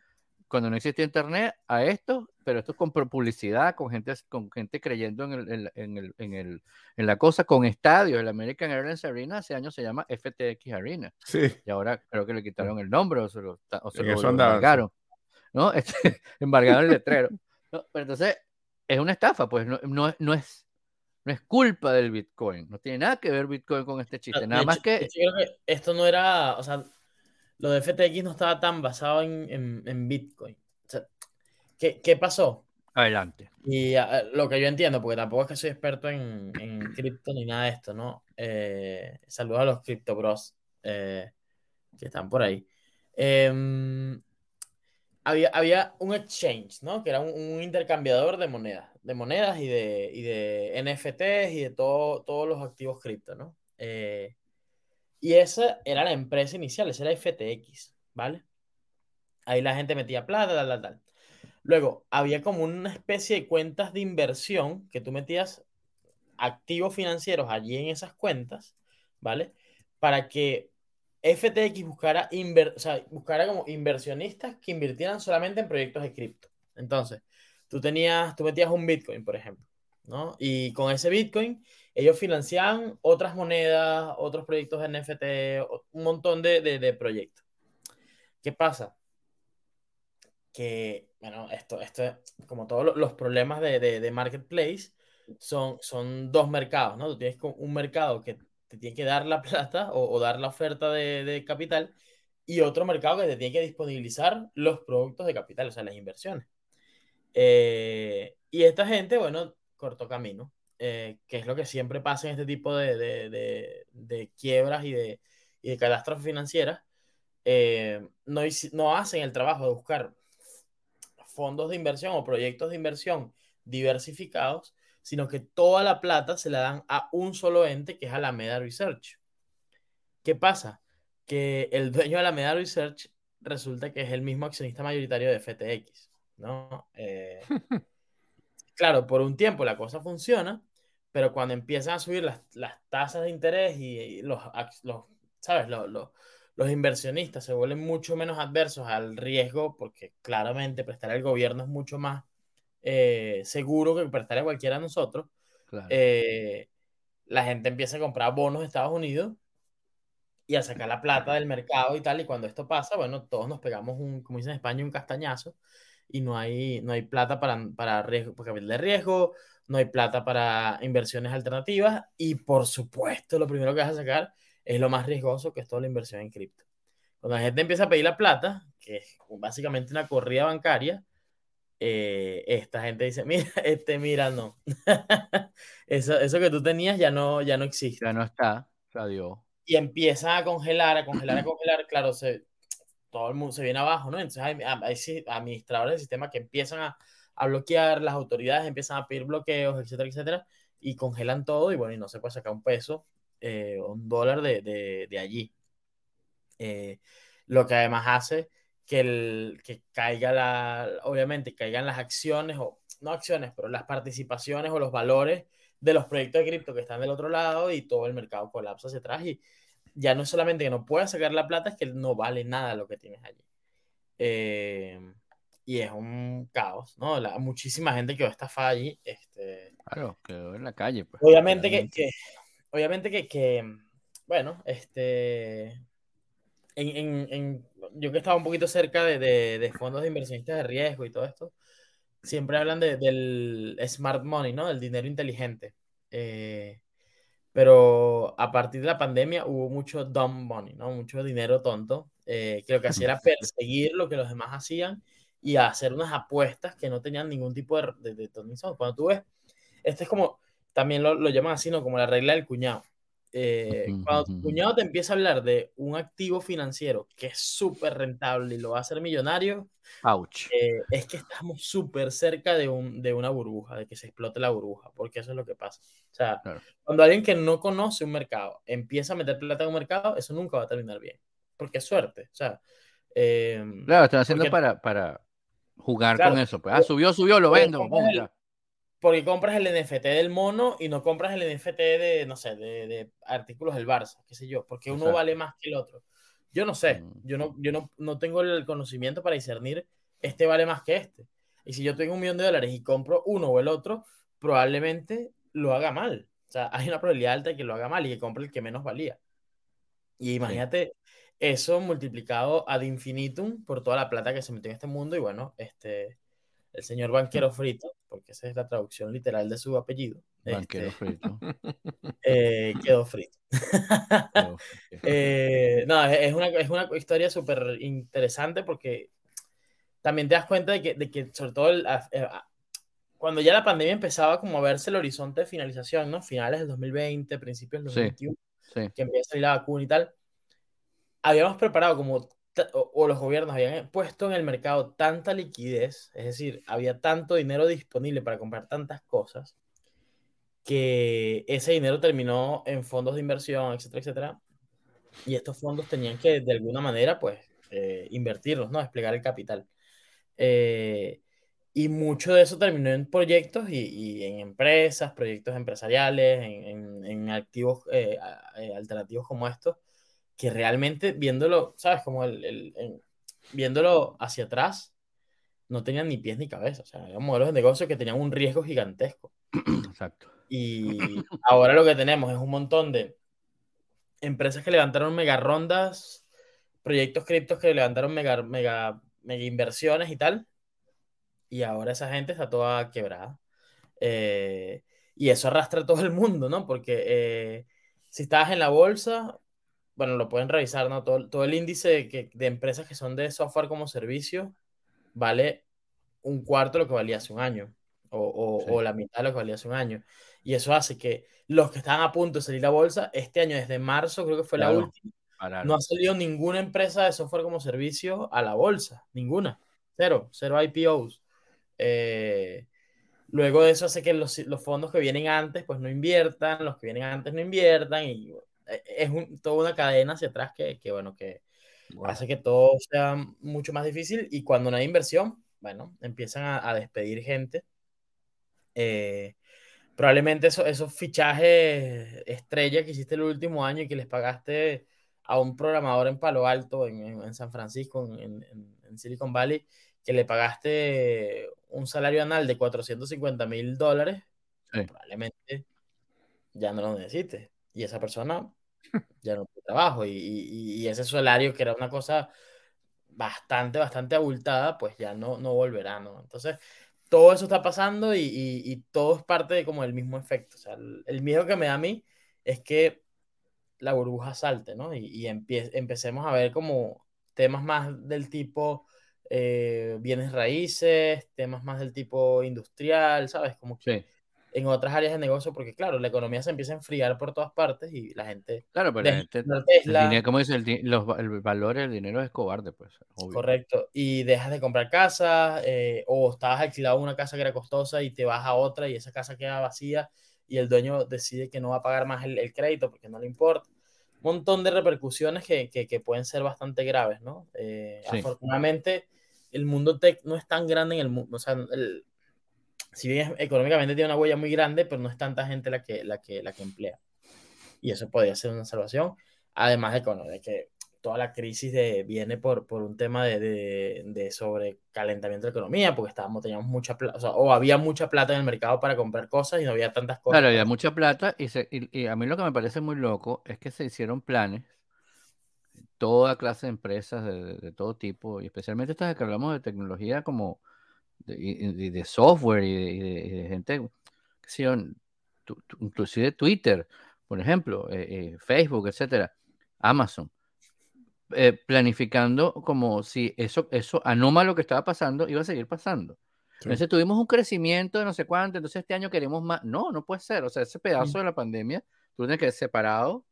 cuando no existía internet, a esto, pero esto es con publicidad, con gente, con gente creyendo en, el, en, la- en el, en, el, en la cosa, con estadios. El American Airlines Arena hace años se llama FTX Arena. Sí, Y ahora creo que le quitaron el nombre o se lo, o se lo- eso lo embargaron. ¿no? Este, embargaron el letrero. No, pero entonces, es una estafa, pues no, no, es- no, es, no es culpa del Bitcoin. No tiene nada que ver Bitcoin con este chiste. Nada más hecho- de que. hecho, creo que esto no era, o sea, lo de FTX no estaba tan basado en, en- en Bitcoin. ¿Qué, qué pasó? Adelante. Y lo que yo entiendo, porque tampoco es que soy experto en, en cripto ni nada de esto, ¿no? Eh, saludos a los Crypto Bros eh, que están por ahí. Em, había, había un exchange, ¿no? Que era un, un intercambiador de monedas, de monedas y de, y de NFTs y de todo, todos los activos cripto, ¿no? Eh, y esa era la empresa inicial, esa era FTX, ¿vale? Ahí la gente metía plata, tal, tal, tal. Luego, había como una especie de cuentas de inversión que tú metías activos financieros allí en esas cuentas, ¿vale? Para que FTX buscara, o sea, buscara como inversionistas que invirtieran solamente en proyectos de cripto. Entonces, tú tenías, tú metías un Bitcoin, por ejemplo, ¿no? Y con ese Bitcoin, ellos financiaban otras monedas, otros proyectos de NFT, un montón de, de- de proyectos. ¿Qué pasa? Que, bueno, esto, esto como todos los problemas de, de, marketplace, son, son dos mercados, ¿no? Tú tienes un mercado que te tiene que dar la plata o, dar la oferta de, de, capital y otro mercado que te tiene que disponibilizar los productos de capital, o sea, las inversiones. Eh, y esta gente, bueno, cortó camino, eh, que es lo que siempre pasa en este tipo de, de, de quiebras y de, y de catástrofes financieras. Eh, no, no hacen el trabajo de buscar fondos de inversión o proyectos de inversión diversificados, sino que toda la plata se la dan a un solo ente, que es Alameda Research. ¿Qué pasa? Que el dueño de Alameda Research resulta que es el mismo accionista mayoritario de FTX, ¿no? Eh, claro, por un tiempo la cosa funciona, pero cuando empiezan a subir las, tasas de interés y, los, los, ¿sabes? Los, los inversionistas se vuelven mucho menos adversos al riesgo, porque claramente prestar al gobierno es mucho más eh, seguro que prestar a cualquiera de nosotros. Eh, la gente empieza a comprar bonos de Estados Unidos y a sacar la plata del mercado y tal. Y cuando esto pasa, bueno, todos nos pegamos un, como dicen en España, un castañazo y no hay, no hay plata para, para riesgo, para capital de riesgo, no hay plata para inversiones alternativas y por supuesto lo primero que vas a sacar es lo más riesgoso que es toda la inversión en cripto. Cuando la gente empieza a pedir la plata, que es básicamente una corrida bancaria, eh, esta gente dice, mira, este, mira, no. eso, eso que tú tenías ya no, ya no existe. Ya no está, adiós. Y empieza a congelar, a congelar, a congelar, claro, se, todo el mundo se viene abajo, ¿no? Entonces hay, hay administradores del sistema que empiezan a, a, bloquear, las autoridades empiezan a pedir bloqueos, etcétera, etcétera, y congelan todo y bueno, y no se puede sacar un peso eh, un dólar de, de, allí. Eh, lo que además hace que, el, que caiga la, obviamente, caigan las acciones, o no acciones, pero las participaciones o los valores de los proyectos de cripto que están del otro lado y todo el mercado colapsa hacia atrás y ya no es solamente que no puedas sacar la plata, es que no vale nada lo que tienes allí. Eh, y es un caos, ¿no? La, muchísima gente quedó estafada allí. Este, claro, quedó en la calle. Pues, obviamente que, que, obviamente que, bueno, este, en, yo que estaba un poquito cerca de, de, fondos de inversionistas de riesgo y todo esto, siempre hablan de, del smart money, ¿no? Del dinero inteligente. Eh, pero a partir de la pandemia hubo mucho dumb money, ¿no? Mucho dinero tonto, eh, que lo hacía era perseguir lo que los demás hacían y hacer unas apuestas que no tenían ningún tipo de, de, de Cuando tú ves, este es como, también lo, lo llaman así, ¿no? Como la regla del cuñado. Eh, cuando tu cuñado te empieza a hablar de un activo financiero que es súper rentable y lo va a hacer millonario, eh, es que estamos súper cerca de, un, de una burbuja, de que se explote la burbuja, porque eso es lo que pasa. O sea, cuando alguien que no conoce un mercado empieza a meter plata en un mercado, eso nunca va a terminar bien, porque es suerte. O sea, eh, claro, están haciendo para, para jugar con eso. Pues, ah, subió, subió, lo vendo porque compras el NFT del mono y no compras el NFT de, no sé, de, artículos del Barça, qué sé yo, porque uno vale más que el otro. Yo no sé, mm. yo no, yo no, no tengo el conocimiento para discernir este vale más que este. Y si yo tengo un millón de dólares y compro uno o el otro, probablemente lo haga mal. O sea, hay una probabilidad alta de que lo haga mal y que compre el que menos valía. Y imagínate eso multiplicado ad infinitum por toda la plata que se metió en este mundo y bueno, este, el señor banquero frito, porque esa es la traducción literal de su apellido. Banquero este, frito. Eh, quedó frito. Eh, no, es una, es una historia súper interesante porque también te das cuenta de que, de que sobre todo, eh, cuando ya la pandemia empezaba como a verse el horizonte de finalización, ¿no? Finales del 2020, principios del 2021, que empieza a salir la vacuna y tal, habíamos preparado como o, los gobiernos habían puesto en el mercado tanta liquidez, es decir, había tanto dinero disponible para comprar tantas cosas, que ese dinero terminó en fondos de inversión, etcétera, etcétera. Y estos fondos tenían que, de alguna manera, pues, eh, invertirlos, ¿no? Desplegar el capital. Eh, y mucho de eso terminó en proyectos y, en empresas, proyectos empresariales, en, activos eh, alternativos como estos, que realmente viéndolo, ¿sabes? Como el, viéndolo hacia atrás, no tenían ni pies ni cabeza. O sea, eran modelos de negocio que tenían un riesgo gigantesco. Exacto. Y ahora lo que tenemos es un montón de empresas que levantaron mega rondas, proyectos criptos que levantaron mega, mega, mega inversiones y tal. Y ahora esa gente está toda quebrada. Eh, y eso arrastra a todo el mundo, ¿no? Porque eh, si estás en la bolsa, bueno, lo pueden revisar, ¿no? Todo, todo el índice de, de, empresas que son de software como servicio vale un cuarto de lo que valía hace un año, o, o, la mitad de lo que valía hace un año. Y eso hace que los que están a punto de salir a la bolsa, este año, desde marzo, creo que fue la última, no ha salido ninguna empresa de software como servicio a la bolsa, ninguna. Cero, cero IPOs. Eh, luego de eso hace que los, los, fondos que vienen antes, pues no inviertan, los que vienen antes no inviertan, y es toda una cadena hacia atrás que, que bueno, que hace que todo sea mucho más difícil, y cuando no hay inversión, bueno, empiezan a, a despedir gente. Eh, probablemente eso, esos fichajes estrella que hiciste el último año y que les pagaste a un programador en Palo Alto, en, en San Francisco, en, en, Silicon Valley, que le pagaste un salario anual de 450 mil dólares, probablemente ya no lo necesites. Y esa persona ya no trabajo. Y, ese salario, que era una cosa bastante, bastante abultada, pues ya no, no volverá, ¿no? Entonces, todo eso está pasando y, todo es parte de como el mismo efecto. O sea, el, miedo que me da a mí es que la burbuja salte, ¿no? Y, empecemos a ver como temas más del tipo eh, bienes raíces, temas más del tipo industrial, ¿sabes? Como que en otras áreas de negocio, porque claro, la economía se empieza a enfriar por todas partes y la gente... Claro, pero la gente, Tesla, como dice, el, los, el valor del dinero es cobarde, pues. Correcto, y dejas de comprar casas eh, o estabas alquilado una casa que era costosa y te vas a otra y esa casa queda vacía y el dueño decide que no va a pagar más el, el crédito porque no le importa. Un montón de repercusiones que, que, que pueden ser bastante graves, ¿no? Eh, afortunadamente, el mundo tech no es tan grande en el mundo, o sea, el, si bien económicamente tiene una huella muy grande, pero no es tanta gente la que, la que, la que emplea. Y eso podría ser una salvación. Además de, bueno, de que toda la crisis de, viene por, por un tema de, de, de sobrecalentamiento de la economía, porque estábamos, teníamos mucha plata, o, sea, o, había mucha plata en el mercado para comprar cosas y no había tantas cosas. Claro, había mucha plata y, se, y, y a mí lo que me parece muy loco es que se hicieron planes, toda clase de empresas de, de todo tipo, y especialmente estas que hablamos de tecnología como de, de software y de, gente, que sé inclusive Twitter, por ejemplo, eh, eh, Facebook, etcétera, Amazon, eh, planificando como si eso, eso anómalo que estaba pasando iba a seguir pasando. Entonces tuvimos un crecimiento de no sé cuánto, entonces este año queremos más. No, no puede ser. O sea, ese pedazo de la pandemia, tú tienes que ser separado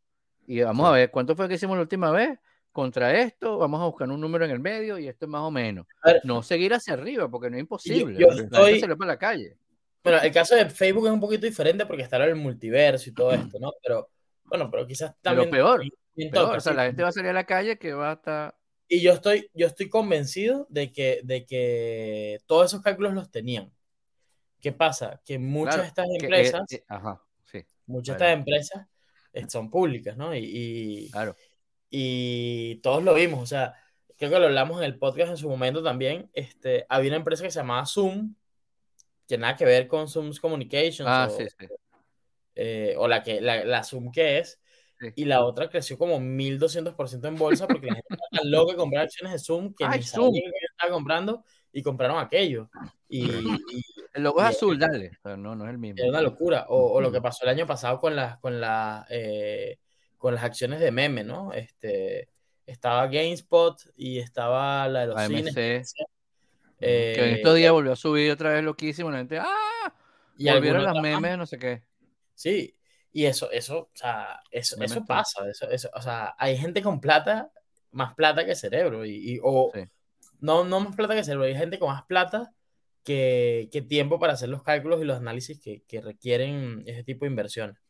y vamos a ver cuánto fue que hicimos la última vez contra esto, vamos a buscar un número en el medio y esto es más o menos. no seguir hacia arriba porque no es imposible. Yo, estoy... se para la calle. Bueno, el caso de Facebook es un poquito diferente porque está en el multiverso y todo esto, ¿no? Pero bueno, pero quizás también. Pero peor. peor. o sea, la gente va a salir a la calle que va a estar. Y yo estoy, yo estoy convencido de que, de que todos esos cálculos los tenían. ¿Qué pasa? Que muchas de estas empresas, que, eh, ajá, sí, muchas de estas empresas son públicas, ¿no? Y, y, claro y todos lo vimos, o sea, creo que lo hablamos en el podcast en su momento también, este, había una empresa que se llamaba Zoom, que nada que ver con Zoom's Communications, ah, o, sí, sí. Eh, o la, que, la, la, Zoom que es, sí. y la otra creció como 1200% en bolsa porque la gente estaba tan loca de comprar acciones de Zoom que Ay, ni Zoom. que estaba comprando y compraron aquello. Y, y el logo es azul, dale, pero no, no es el mismo. Es una locura. O, o, lo que pasó el año pasado con la, con la eh, con las acciones de meme, ¿no? Este, estaba GameSpot y estaba la de los AMC, cines. Eh, que en estos días volvió a subir otra vez loquísimo, la gente, ¡ah! Y volvieron las memes, no sé qué. Sí, y eso, eso, o sea, eso, eso pasa, eso, eso, o sea, hay gente con plata, más plata que cerebro, y, y o, sí. no, no más plata que cerebro, hay gente con más plata que, que tiempo para hacer los cálculos y los análisis que, que requieren ese tipo de inversiones.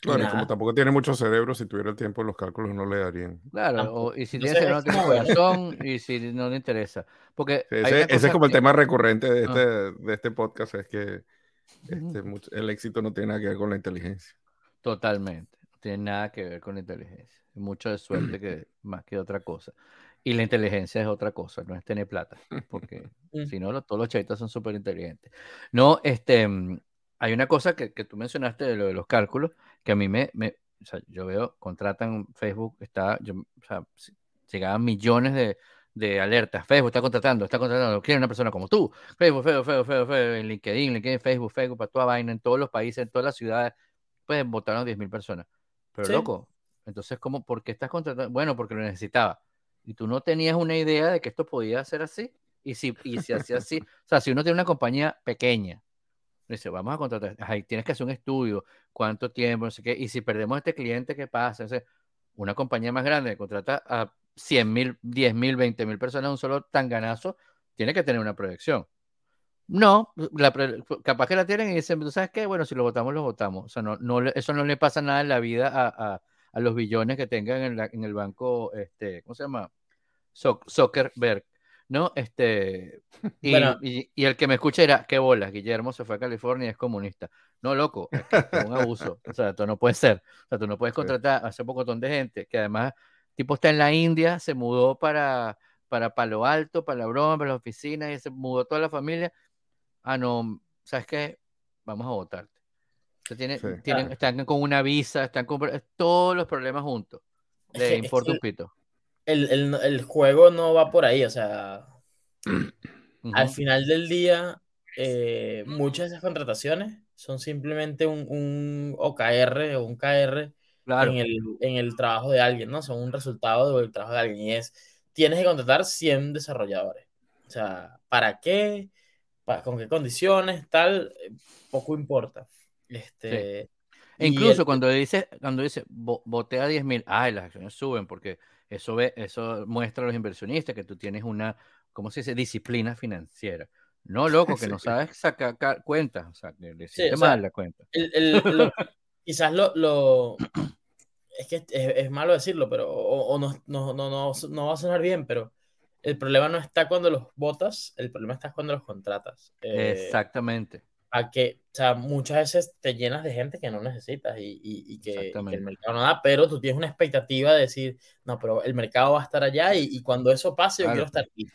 Claro, y como tampoco tiene mucho cerebro, si tuviera el tiempo, los cálculos no le darían. Claro, o, y si tiene cerebro, no tiene corazón, y si no le interesa. Porque sí, ese, ese es como que... el tema recurrente de este, ah. de este podcast, es que este, mucho, el éxito no tiene nada que ver con la inteligencia. Totalmente, no tiene nada que ver con la inteligencia. Mucho de suerte que más que otra cosa. Y la inteligencia es otra cosa, no es tener plata, porque si no, todos los chavitos son súper inteligentes. No, este, hay una cosa que, que, tú mencionaste de lo de los cálculos, que a mí me, me o sea, yo veo, contratan Facebook, está, yo, o sea, llegaban millones de, de alertas. Facebook está contratando, está contratando, quiere una persona como tú. Facebook, Facebook, Facebook, Facebook, en LinkedIn, LinkedIn, Facebook, Facebook, para toda vaina, en todos los países, en todas las ciudades, pues votaron 10.000 personas. Pero loco, entonces, ¿cómo, ¿por qué estás contratando? Bueno, porque lo necesitaba. Y tú no tenías una idea de que esto podía ser así. Y si, y si hacía así, o sea, si uno tiene una compañía pequeña, dice, vamos a contratar, ahí tienes que hacer un estudio, cuánto tiempo, no sé qué, y si perdemos a este cliente, ¿qué pasa? una compañía más grande contrata a 100 mil, 10 mil, 20 mil personas un solo tanganazo, tiene que tener una proyección. No, capaz que la tienen y dicen, ¿tú sabes qué? Bueno, si lo votamos, lo votamos. O sea, eso no le pasa nada en la vida a, a, los billones que tengan en, el banco, este, ¿cómo se llama? Zuckerberg, ¿no? Este, y, y, el que me escucha dirá, qué bolas, Guillermo se fue a California y es comunista. No, loco, es, un abuso. O sea, tú no puedes ser. O sea, tú no puedes contratar a ese montón de gente que además, tipo, está en la India, se mudó para, para Palo Alto, para la broma, para la oficina, y se mudó toda la familia. Ah, no, ¿sabes qué? Vamos a votarte. tiene, tienen, Están con una visa, están con todos los problemas juntos. De importa un pito. El, el, el, juego no va por ahí, o sea, al final del día, eh, muchas de esas contrataciones son simplemente un, un OKR o un KR en, el, en, el, trabajo de alguien, ¿no? Son un resultado del trabajo de alguien y es, tienes que contratar 100 desarrolladores. O sea, ¿para qué? ¿Para, ¿Con qué condiciones? Tal, poco importa. Este, incluso cuando dice, cuando dice, botea 10 mil, ay, las acciones suben porque eso, ve, eso muestra a los inversionistas que tú tienes una, ¿cómo se dice? Disciplina financiera. No, loco, que no sabes sacar cuentas, o sea, que le sí, mal la cuenta. quizás lo, lo, es que es, malo decirlo, pero, o, no, no, no, no, va a sonar bien, pero el problema no está cuando los votas, el problema está cuando los contratas. Eh, Exactamente. A que, o sea, muchas veces te llenas de gente que no necesitas y, y, que, el mercado no da, pero tú tienes una expectativa de decir, no, pero el mercado va a estar allá y, cuando eso pase, yo quiero estar aquí.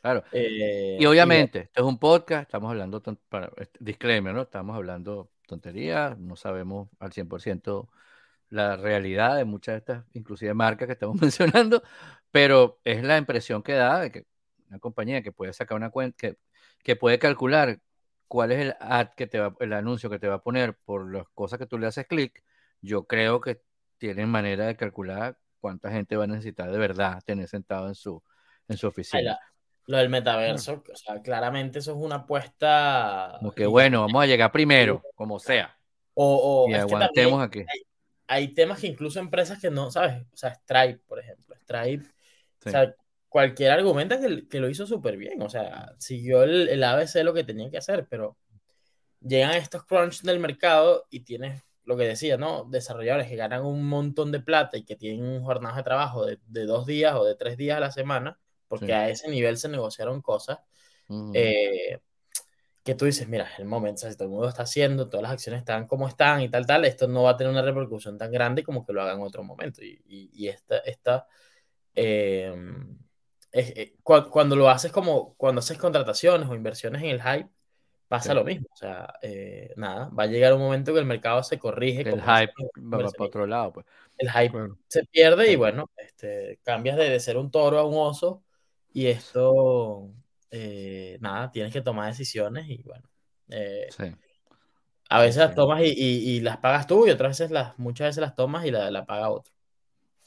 Claro. Eh, y obviamente, esto es un podcast, estamos hablando, para, disclaimer, ¿no? Estamos hablando tonterías, no sabemos al 100% la realidad de muchas de estas, inclusive marcas que estamos mencionando, pero es la impresión que da de que una compañía que puede sacar una cuenta, que, que puede calcular cuál es el ad que te va, el anuncio que te va a poner por las cosas que tú le haces clic, yo creo que tienen manera de calcular cuánta gente va a necesitar de verdad tener sentado en su, en su oficina lo del metaverso, o sea, claramente eso es una apuesta. Como que bueno, vamos a llegar primero, como sea. O, y aguantemos aquí. Hay, temas que incluso empresas que no, ¿sabes? O sea, Stripe, por ejemplo. Stripe, o sea, cualquier argumento que, que lo hizo súper bien, o sea, siguió el, el ABC lo que tenía que hacer, pero llegan estos crunch del mercado y tienes lo que decía, ¿no? Desarrolladores que ganan un montón de plata y que tienen jornadas de trabajo de, de dos días o de tres días a la semana porque a ese nivel se negociaron cosas eh, que tú dices, mira, el momento, si todo el mundo está haciendo, todas las acciones están como están y tal, tal, esto no va a tener una repercusión tan grande como que lo hagan en otro momento. Y, y, esta, esta em, eh, cuando lo haces como, cuando haces contrataciones o inversiones en el hype, pasa lo mismo. O sea, eh, nada, va a llegar un momento que el mercado se corrige. El hype va para otro lado. Pues. El hype se pierde y bueno, este, cambias de, de, ser un toro a un oso y esto, eh, nada, tienes que tomar decisiones y bueno. Eh, a veces las tomas y, y, las pagas tú y otras veces las, muchas veces las tomas y la, la paga otro.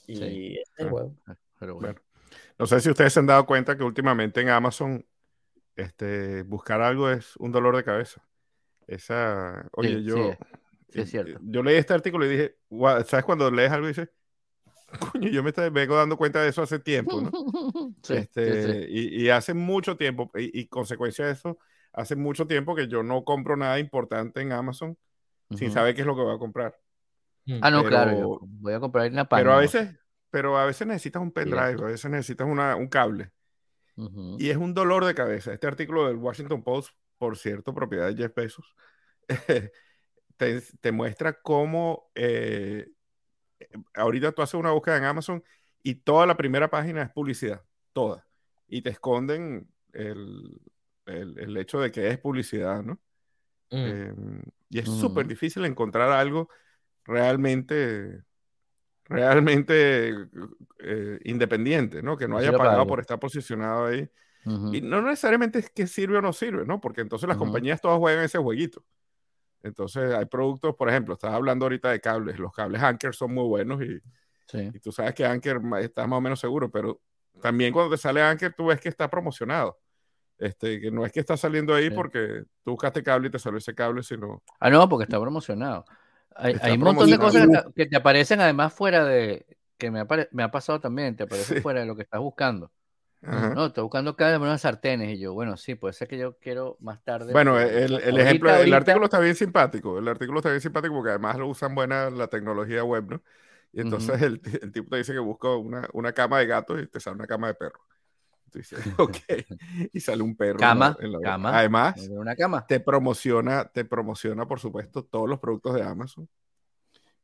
Y es el juego. Pero bueno. No sé si ustedes se han dado cuenta que últimamente en Amazon este, buscar algo es un dolor de cabeza. Esa, oye, yo, yo leí este artículo y dije, ¿sabes cuando lees algo y dices, Coño, yo me vengo dando cuenta de eso hace tiempo, ¿no? este, Y, hace mucho tiempo, y, consecuencia de eso, hace mucho tiempo que yo no compro nada importante en Amazon sin saber qué es lo que voy a comprar. Mm. Ah, no, claro, voy a comprar en la página. Pero a veces, pero a veces necesitas un pendrive, a veces necesitas una, un cable. Y es un dolor de cabeza. Este artículo del Washington Post, por cierto, propiedad de Jeff Bezos, te, te, muestra cómo eh, ahorita tú haces una búsqueda en Amazon y toda la primera página es publicidad, toda. Y te esconden el, el, hecho de que es publicidad, ¿no? Mm. Em, y es súper mm. difícil encontrar algo realmente, realmente eh, independiente, ¿no? Que no haya pagado por estar posicionado ahí. Y no necesariamente es que sirve o no sirve, ¿no? Porque entonces las compañías todas juegan ese jueguito. Entonces hay productos, por ejemplo, estaba hablando ahorita de cables. Los cables Anker son muy buenos y, y tú sabes que Anker está más o menos seguro, pero también cuando te sale Anker tú ves que está promocionado. Este, que no es que está saliendo ahí porque tú buscaste cable y te salió ese cable, sino... Ah, no, porque está promocionado. Hay, hay un montón de cosas que te, aparecen además fuera de... que me ha, me ha pasado también, te aparecen fuera de lo que estás buscando. No, estoy buscando cada vez unas sartenes y yo, bueno, sí, puede ser que yo quiero más tarde. Bueno, el, el ejemplo, el artículo está bien simpático, el artículo está bien simpático porque además lo usan buena la tecnología web, ¿no? Y entonces el, el, tipo te dice que busca una, una, cama de gatos y te sale una cama de perro. ok, y sale un perro. Cama, en la, cama. Además, una cama. te promociona, te promociona, por supuesto, todos los productos de Amazon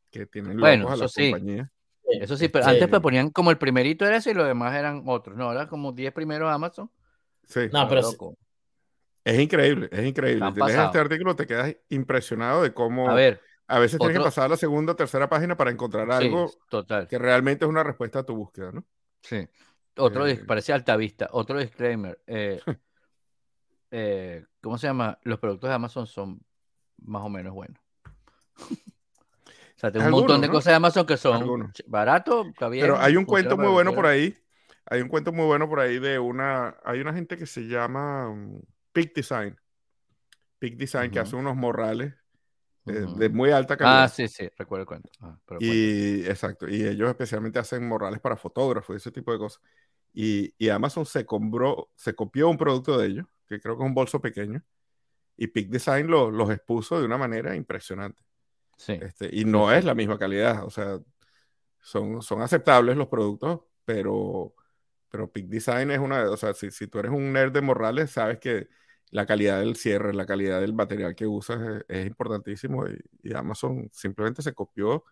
que tienen bueno, a la compañía. Eso sí, pero antes me ponían como el primerito era ese y los demás eran otros. No, era como 10 primeros Amazon. Sí. No, pero Es increíble, es increíble. Si lees este artículo, te quedas impresionado de cómo. A ver. A veces tienes que pasar a la segunda o tercera página para encontrar algo que realmente es una respuesta a tu búsqueda, ¿no? Sí. Otro, eh, parecía altavista. Otro disclaimer. Eh, eh, ¿Cómo se llama? Los productos de Amazon son más o menos buenos. O sea, tengo un montón de cosas de Amazon que son baratos, Pero hay un cuento muy bueno por ahí. Hay un cuento muy bueno por ahí de una. Hay una gente que se llama um, Peak Design. Peak Design, que hace unos morrales eh, de muy alta calidad. Ah, sí, sí, recuerdo el cuento. Ah, y exacto. Y ellos especialmente hacen morrales para fotógrafos y ese tipo de cosas. Y, y, Amazon se compró, se copió un producto de ellos, que creo que es un bolso pequeño. Y Peak Design los expuso de una manera impresionante. Este, y no es la misma calidad, o sea, son, son aceptables los productos, pero, pero Peak Design es una, o sea, si, si tú eres un nerd de Morrales, sabes que la calidad del cierre, la calidad del material que usas es, importantísimo y, Amazon simplemente se copió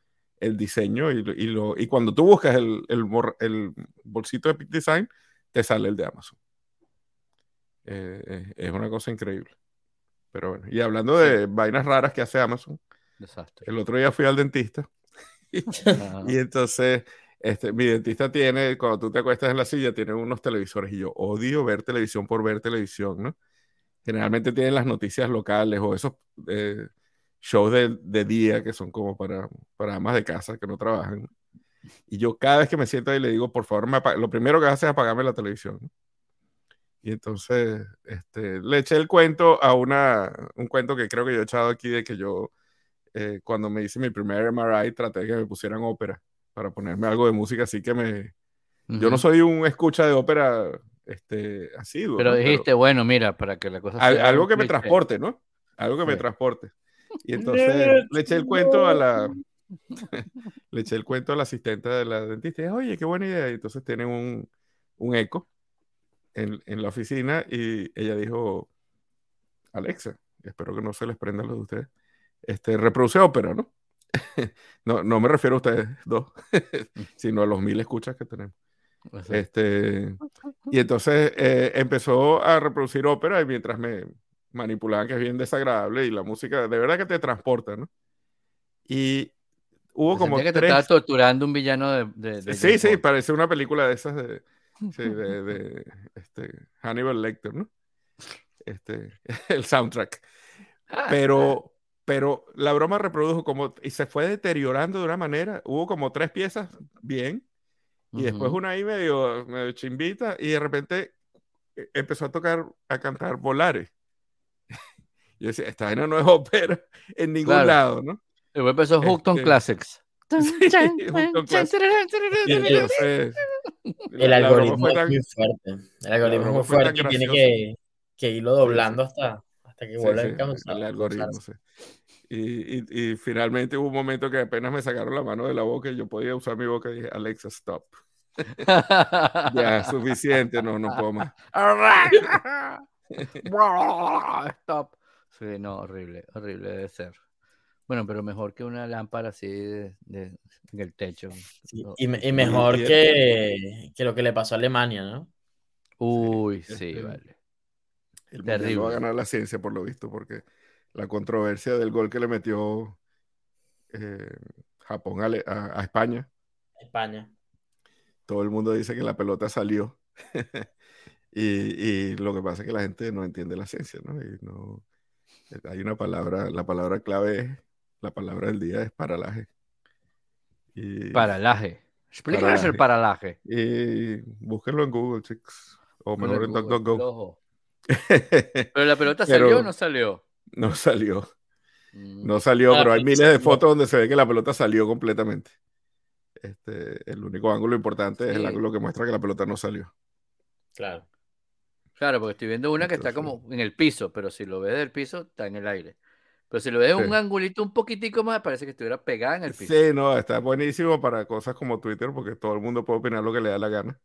el diseño y, y, lo, y cuando tú buscas el, el, el, bolsito de Peak Design, te sale el de Amazon. Eh, eh, es una cosa increíble. Pero bueno, y hablando de vainas raras que hace Amazon, el otro día fui al dentista y, entonces este, mi dentista tiene, cuando tú te acuestas en la silla, tiene unos televisores y yo odio ver televisión por ver televisión, ¿no? Generalmente tienen las noticias locales o esos eh, shows de, de, día que son como para, para amas de casa que no trabajan. Y yo cada vez que me siento ahí le digo, por favor, me lo primero que hace es apagarme la televisión. Y entonces este, le eché el cuento a una, un cuento que creo que yo he echado aquí de que yo eh, cuando me hice mi primer MRI, traté de que me pusieran ópera para ponerme algo de música, así que me... Yo no soy un escucha de ópera este, así. Pero dijiste, bueno, mira, para que la cosa sea Algo que me transporte, ¿no? Algo que me transporte. Y entonces le eché el cuento a la... le eché el cuento al asistente de la dentista y dije, oye, qué buena idea. Y entonces tienen un, un eco en, en, la oficina y ella dijo, Alexa, espero que no se les prenda lo de ustedes este, reproduce ópera, ¿no? no, no me refiero a ustedes dos, sino a los mil escuchas que tenemos. Este, y entonces eh, empezó a reproducir ópera y mientras me manipulaban, que es bien desagradable, y la música de verdad que te transporta, ¿no? Y hubo como. que te estaba torturando un villano de. sí, sí, parece una película de esas de, de, este, Hannibal Lecter, ¿no? Este, el soundtrack. Ah, Pero, pero la broma reprodujo como y se fue deteriorando de una manera. Hubo como tres piezas bien y después una ahí medio, medio chimbita y de repente eh, empezó a tocar, a cantar Volares. Yo decía, esta vaina no es ópera en ningún lado, ¿no? Y luego empezó Hookton este, Classics. el algoritmo es muy fuerte. El algoritmo es muy fuerte y tiene que, que irlo doblando hasta hasta que vuelva sí, El algoritmo, Y, y, y, finalmente hubo un momento que apenas me sacaron la mano de la boca y yo podía usar mi boca y dije, Alexa, stop. ya, suficiente, no, no puedo más. stop. Sí, no, horrible, horrible debe ser. Bueno, pero mejor que una lámpara así de, de en el techo. y, y, mejor que, que, lo que le pasó a Alemania, ¿no? Uy, sí, este, vale. El va a ganar la ciencia, por lo visto, porque la controversia del gol que le metió eh, Japón a, España España. Todo el mundo dice que la pelota salió. y, lo que pasa es que la gente no entiende la ciencia, ¿no? Y no hay una palabra, la palabra clave es, la palabra del día es paralaje. Y, paralaje. Explícanos el paralaje. Y búsquenlo en Google, chicos. O mejor en DuckDuckGo. Pero la pelota salió o no salió. No salió. Mm. No salió, pero hay miles de fotos donde se ve que la pelota salió completamente. Este, el único ángulo importante es el ángulo que muestra que la pelota no salió. Claro. Claro, porque estoy viendo una que está como en el piso, pero si lo ves del piso, está en el aire. Pero si lo ves un angulito un poquitico más, parece que estuviera pegada en el piso. Sí, no, está buenísimo para cosas como Twitter, porque todo el mundo puede opinar lo que le da la gana.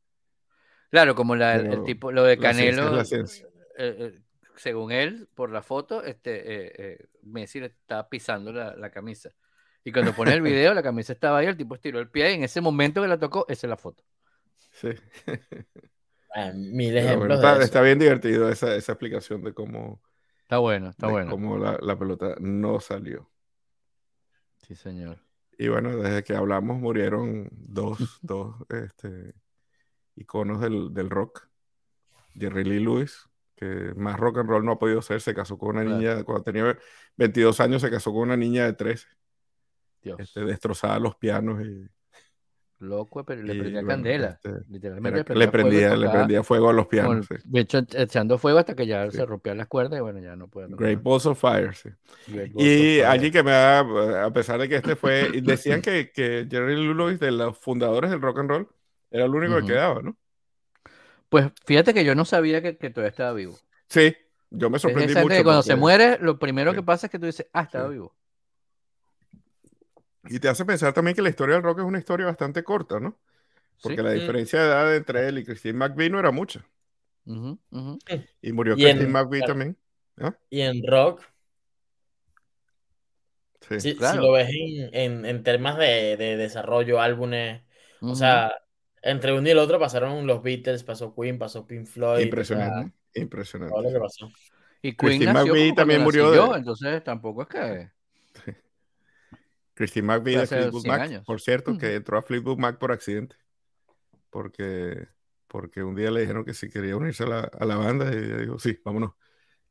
Claro, como el tipo, lo de Canelo. La ciencia, eh, eh, según él, por la foto, este, eh, Messi le estaba pisando la, camisa. Y cuando pone el video, la camisa estaba ahí, el tipo estiró el pie y en ese momento que la tocó, esa es la foto. Sí. Ah, mil ejemplos. está, bien divertido esa, explicación de cómo. Está bueno, está bueno. Cómo la, pelota no salió. Sí, señor. Y bueno, desde que hablamos murieron dos, dos este, iconos del, del rock. Jerry Lee Lewis que más rock and roll no ha podido ser. Se casó con una niña, cuando tenía 22 años, se casó con una niña de 13. Este, destrozaba los pianos y. Loco, pero le prendía candela. Este, literalmente le prendía, le prendía fuego a los pianos. De hecho, echando fuego hasta que ya se rompían las cuerdas y bueno, ya no puede. Great Balls of Fire, sí. y allí que me da, a pesar de que este fue, decían que, que Jerry Lewis, de los fundadores del rock and roll, era el único que quedaba, ¿no? Pues fíjate que yo no sabía que, todavía estaba vivo. Sí, yo me sorprendí mucho. Que cuando se muere, lo primero que pasa es que tú dices, ah, estaba vivo. Y te hace pensar también que la historia del rock es una historia bastante corta, ¿no? Porque la diferencia de edad entre él y Christine McVie no era mucha. Y murió Christine McVie también. ¿ah? Y en rock. Sí. Si, lo ves en, en, temas de, de, desarrollo, álbumes, o sea, entre uno y el otro pasaron los Beatles, pasó Queen, pasó Pink Floyd. Impresionante, impresionante. Todo lo que pasó. Y Queen McVie también murió. de... Entonces tampoco es que. Christine McVie de Fleetwood Mac, por cierto, que entró a Fleetwood Mac por accidente. Porque, porque un día le dijeron que si quería unirse a la, a la banda y ella dijo, sí, vámonos.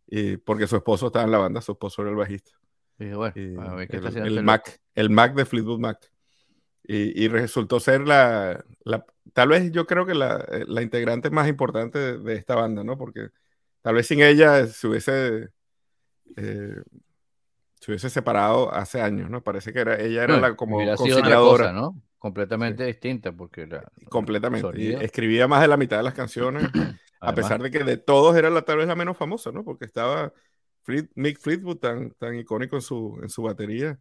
Y porque su esposo estaba en la banda, su esposo era el bajista. Y bueno, a ¿qué está el, el Mac, el Mac de Fleetwood Mac. Y, y resultó ser la, la, tal vez yo creo que la, eh, la integrante más importante de, esta banda, ¿no? Porque tal vez sin ella se hubiese, eh, se hubiese separado hace años, ¿no? Parece que era, ella era la como conciliadora. ¿no? Completamente distinta, porque era Completamente. escribía más de la mitad de las canciones, a pesar de que de todos era la, tal vez la menos famosa, ¿no? Porque estaba Mick Fleetwood tan, tan icónico en su, en su batería.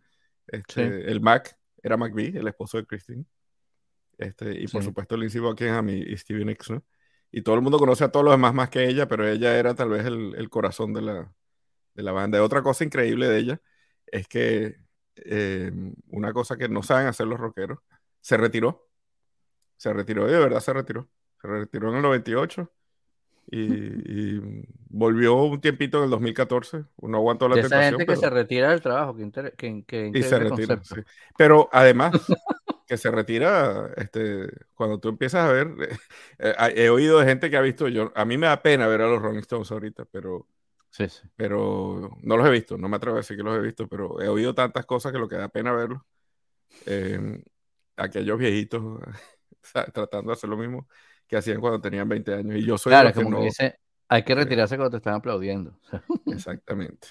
Este, El Mac era McVie, el esposo de Christine. Este, y por supuesto Lindsey Buckingham y, y Stevie Nicks, ¿no? Y todo el mundo conoce a todos los demás más que ella, pero ella era tal vez el, el corazón de la, de la banda. Otra cosa increíble de ella es que eh, una cosa que no saben hacer los rockeros, se retiró. Se retiró, de verdad se retiró. Se retiró en el 98 y, y volvió un tiempito en el 2014. No aguantó la esa gente que se retira del trabajo, que, que, que y se retira, sí. Pero además, que se retira, este, cuando tú empiezas a ver, eh, he oído de gente que ha visto, yo, a mí me da pena ver a los Rolling Stones ahorita, pero, sí, pero no los he visto, no me atrevo a decir que los he visto, pero he oído tantas cosas que lo que da pena verlos. Eh, aquellos viejitos tratando de hacer lo mismo que hacían cuando tenían 20 años. Y yo soy claro, como que dice, hay que retirarse cuando te están aplaudiendo. Exactamente.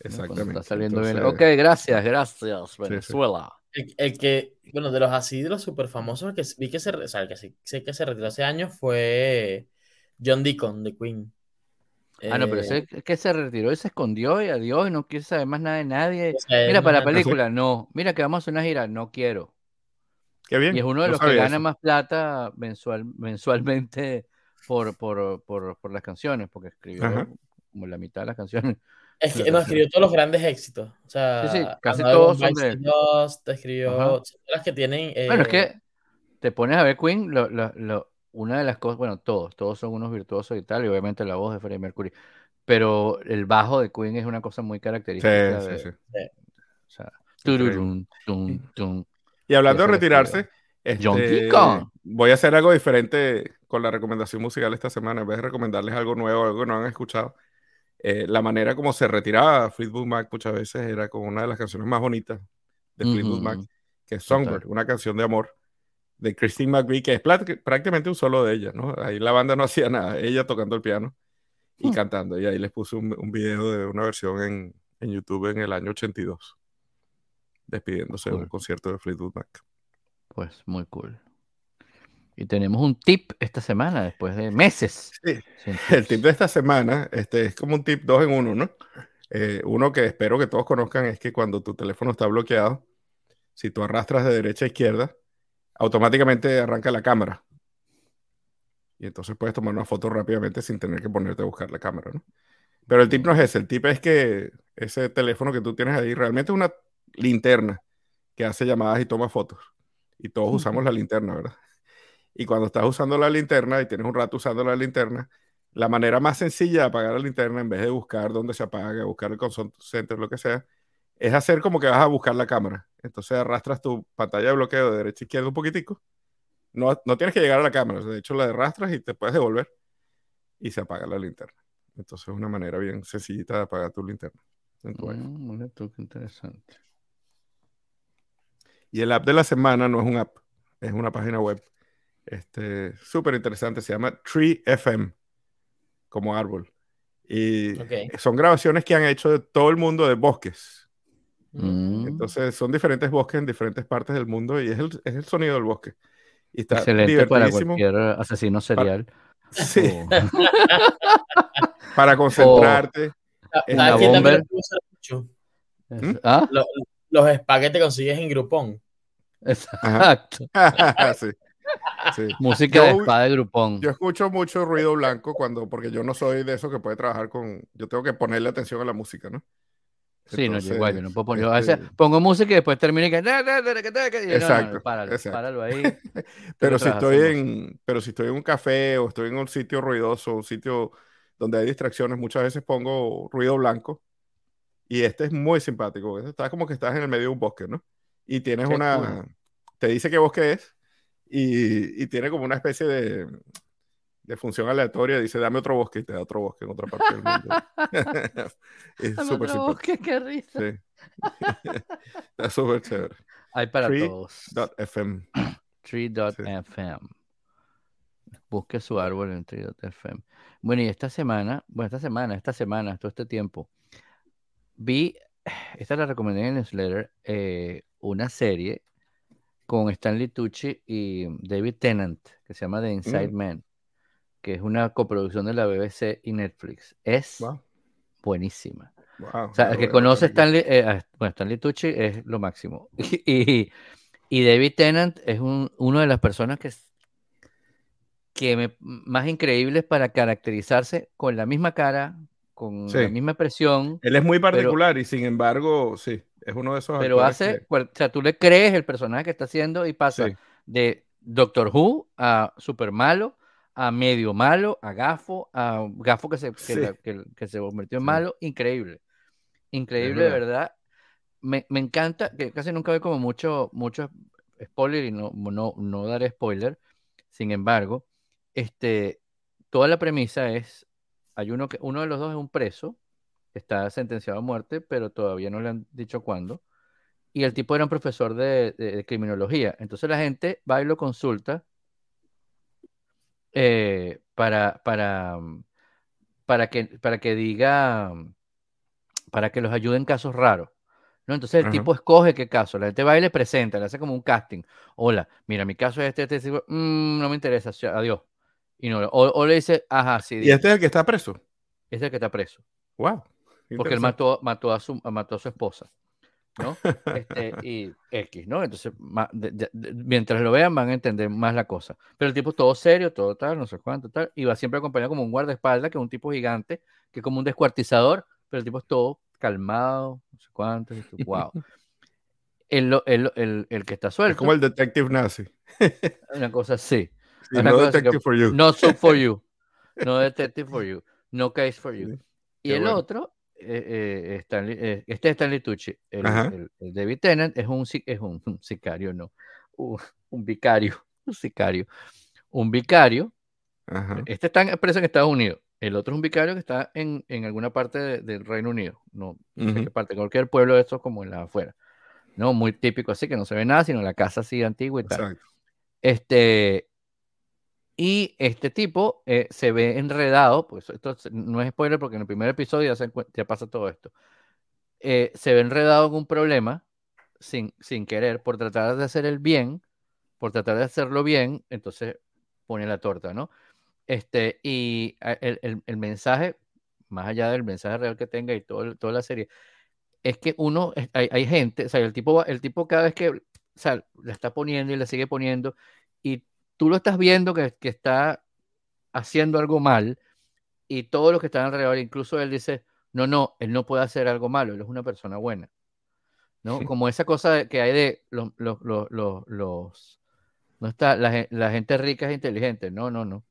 Exactamente. Está saliendo bien. Ok, gracias, gracias, Venezuela. El, que, bueno, de los así, de los súper famosos que vi que se, o sea, que sé que se retiró hace años fue John Deacon de Queen. Ah, no, pero ese eh, que se retiró y se escondió y adiós y no quiere saber más nada de nadie. mira, para la película, no. Mira que vamos a una gira, no quiero. Qué bien. Y es uno de los que gana más plata mensual, mensualmente por, por, por, por, las canciones, porque escribió como la mitad de las canciones. Es que no, escribió todos los grandes éxitos. O sea, sí, sí, casi todos son de... te escribió las que tienen... Bueno, es que eh, te pones a ver Queen, lo, lo, una de las cosas, bueno, todos, todos son unos virtuosos y tal, y obviamente la voz de Freddie Mercury, pero el bajo de Queen es una cosa muy característica. Sí, sí, sí. O sea, tururun, tum, tum. Y hablando de retirarse, este, voy a hacer algo diferente con la recomendación musical esta semana. En vez de recomendarles algo nuevo, algo que no han escuchado, eh, la manera como se retiraba Fleetwood Mac muchas veces era con una de las canciones más bonitas de Fleetwood Mac, que es Songbird, una canción de amor de Christine McVie, que es prácticamente un solo de ella, ¿no? Ahí la banda no hacía nada, ella tocando el piano y hmm. cantando. Y ahí les puse un, video de una versión en, en, YouTube en el año 82, despidiéndose de un concierto de Fleetwood Mac. Pues muy cool. Y tenemos un tip esta semana, después de meses. Sí, el tip de esta semana este, es como un tip dos en uno, ¿no? Eh, uno que espero que todos conozcan es que cuando tu teléfono está bloqueado, si tú arrastras de derecha a izquierda, automáticamente arranca la cámara. Y entonces puedes tomar una foto rápidamente sin tener que ponerte a buscar la cámara, ¿no? Pero el tip no es ese, el tip es que ese teléfono que tú tienes ahí realmente es una linterna que hace llamadas y toma fotos. Y todos usamos la linterna, ¿verdad? Y cuando estás usando la linterna y tienes un rato usando la linterna, la manera más sencilla de apagar la linterna, en vez de buscar dónde se apaga, buscar el console center, lo que sea, es hacer como que vas a buscar la cámara. Entonces arrastras tu pantalla de bloqueo de derecha a izquierda un poquitico. No, no tienes que llegar a la cámara, de hecho la arrastras y te puedes devolver y se apaga la linterna. Entonces es una manera bien sencillita de apagar tu linterna. En tu mm, interesante. Y el app de la semana no es un app, es una página web. Este, súper interesante, se llama Tree FM, como árbol. Y son grabaciones que han hecho de todo el mundo de bosques. Mm. Entonces son diferentes bosques en diferentes partes del mundo y es el, es el sonido del bosque. Y está Excelente para cualquier asesino serial. Sí. para concentrarte. en la bomba. ¿Mm? ¿Ah? Los, los espaguetes consigues en Groupon. Exacto. sí. Sí. Música de espada de Groupon. Yo escucho mucho ruido blanco cuando, porque yo no soy de eso que puede trabajar con, yo tengo que ponerle atención a la música, ¿no? Sí, no, igual, yo no puedo poner. este pongo música y después termino y que. Exacto. páralo, ahí. pero, si estoy en, pero si estoy en un café o estoy en un sitio ruidoso, un sitio donde hay distracciones, muchas veces pongo ruido blanco. Y este es muy simpático. Está como que estás en el medio de un bosque, ¿no? Y tienes una. Te dice qué bosque es. Y, y tiene como una especie de de función aleatoria dice dame otro bosque y te da otro bosque en otra parte del mundo. es súper otro bosque, qué risa. Sí. Está súper chévere. Hay para todos. .fm. Tree.fm. Busque su árbol en Tree.fm. Bueno, y esta semana, bueno, esta semana, esta semana, todo este tiempo, vi, esta la recomendé en el newsletter, eh, una serie con Stanley Tucci y David Tennant, que se llama The Inside mm. Man que es una coproducción de la BBC y Netflix. Es buenísima. o sea, el que conoce Stanley, eh, bueno, Stanley Tucci es lo máximo. Y, y David Tennant es un, una de las personas que, que me, más increíbles para caracterizarse con la misma cara, con la misma expresión. Él es muy particular y sin embargo, sí, es uno de esos. Pero hace, o sea, tú le crees el personaje que está haciendo y pasa de Doctor Who a super malo a medio malo, a gafo, a gafo que se, que, se convirtió en malo, increíble. Increíble, de verdad. Me, encanta, que casi nunca veo como mucho, mucho spoiler y no, no, no daré spoiler. Sin embargo, este, toda la premisa es, hay uno que, uno de los dos es un preso, está sentenciado a muerte, pero todavía no le han dicho cuándo. Y el tipo era un profesor de, de criminología. Entonces la gente va y lo consulta eh, para, para, mm, para, que, para que diga, mm, para que los ayude en casos raros. ¿no? Entonces el tipo escoge qué caso, la gente va y le presenta, le hace como un casting. Hola, mira, mi caso es este, este, este mm, no me interesa, adiós. Y no, o, le dice, ajá, sí. ¿Y este es el que está preso? Este es el que está preso. Wow. Porque él mató, mató, a su, mató a su esposa. ¿No? Este, y X, ¿no? Entonces, mientras lo vean van a entender más la cosa. Pero el tipo todo serio, todo tal, no sé cuánto, tal, y va siempre acompañado como un guardaespaldas, que es un tipo gigante, que es como un descuartizador, pero el tipo es todo calmado, no sé cuánto, wow. El, el, el, el, que está suelto. Es como el detective nazi. Una cosa así. no detective for you. No so for you. No detective for you. No case for you. y el otro eh, este es Stanley Tucci. El, el, David Tennant es un, es un, sicario, no. Un, vicario. Un sicario. Un vicario. Este está preso en Estados Unidos. El otro es un vicario que está en, en alguna parte del Reino Unido. No, no sé qué parte, cualquier pueblo de estos como en la afuera. ¿no? Muy típico así, que no se ve nada, sino la casa así antigua y tal. Este, y este tipo eh, se ve enredado, pues esto no es spoiler porque en el primer episodio ya, pasa todo esto. Eh, se ve enredado en un problema sin, sin querer por tratar de hacer el bien, por tratar de hacerlo bien, entonces pone la torta, ¿no? Este, y el, el, mensaje, más allá del mensaje real que tenga y todo, toda la serie, es que uno, hay, hay, gente, o sea, el tipo, el tipo cada vez que, o sea, la está poniendo y le sigue poniendo, y tú lo estás viendo que, que está haciendo algo mal, y todos los que están alrededor, incluso él dice, no, no, él no puede hacer algo malo, él es una persona buena. ¿no? Como esa cosa que hay de los, los, los, los no está, la, la, gente rica es inteligente, no, no, no.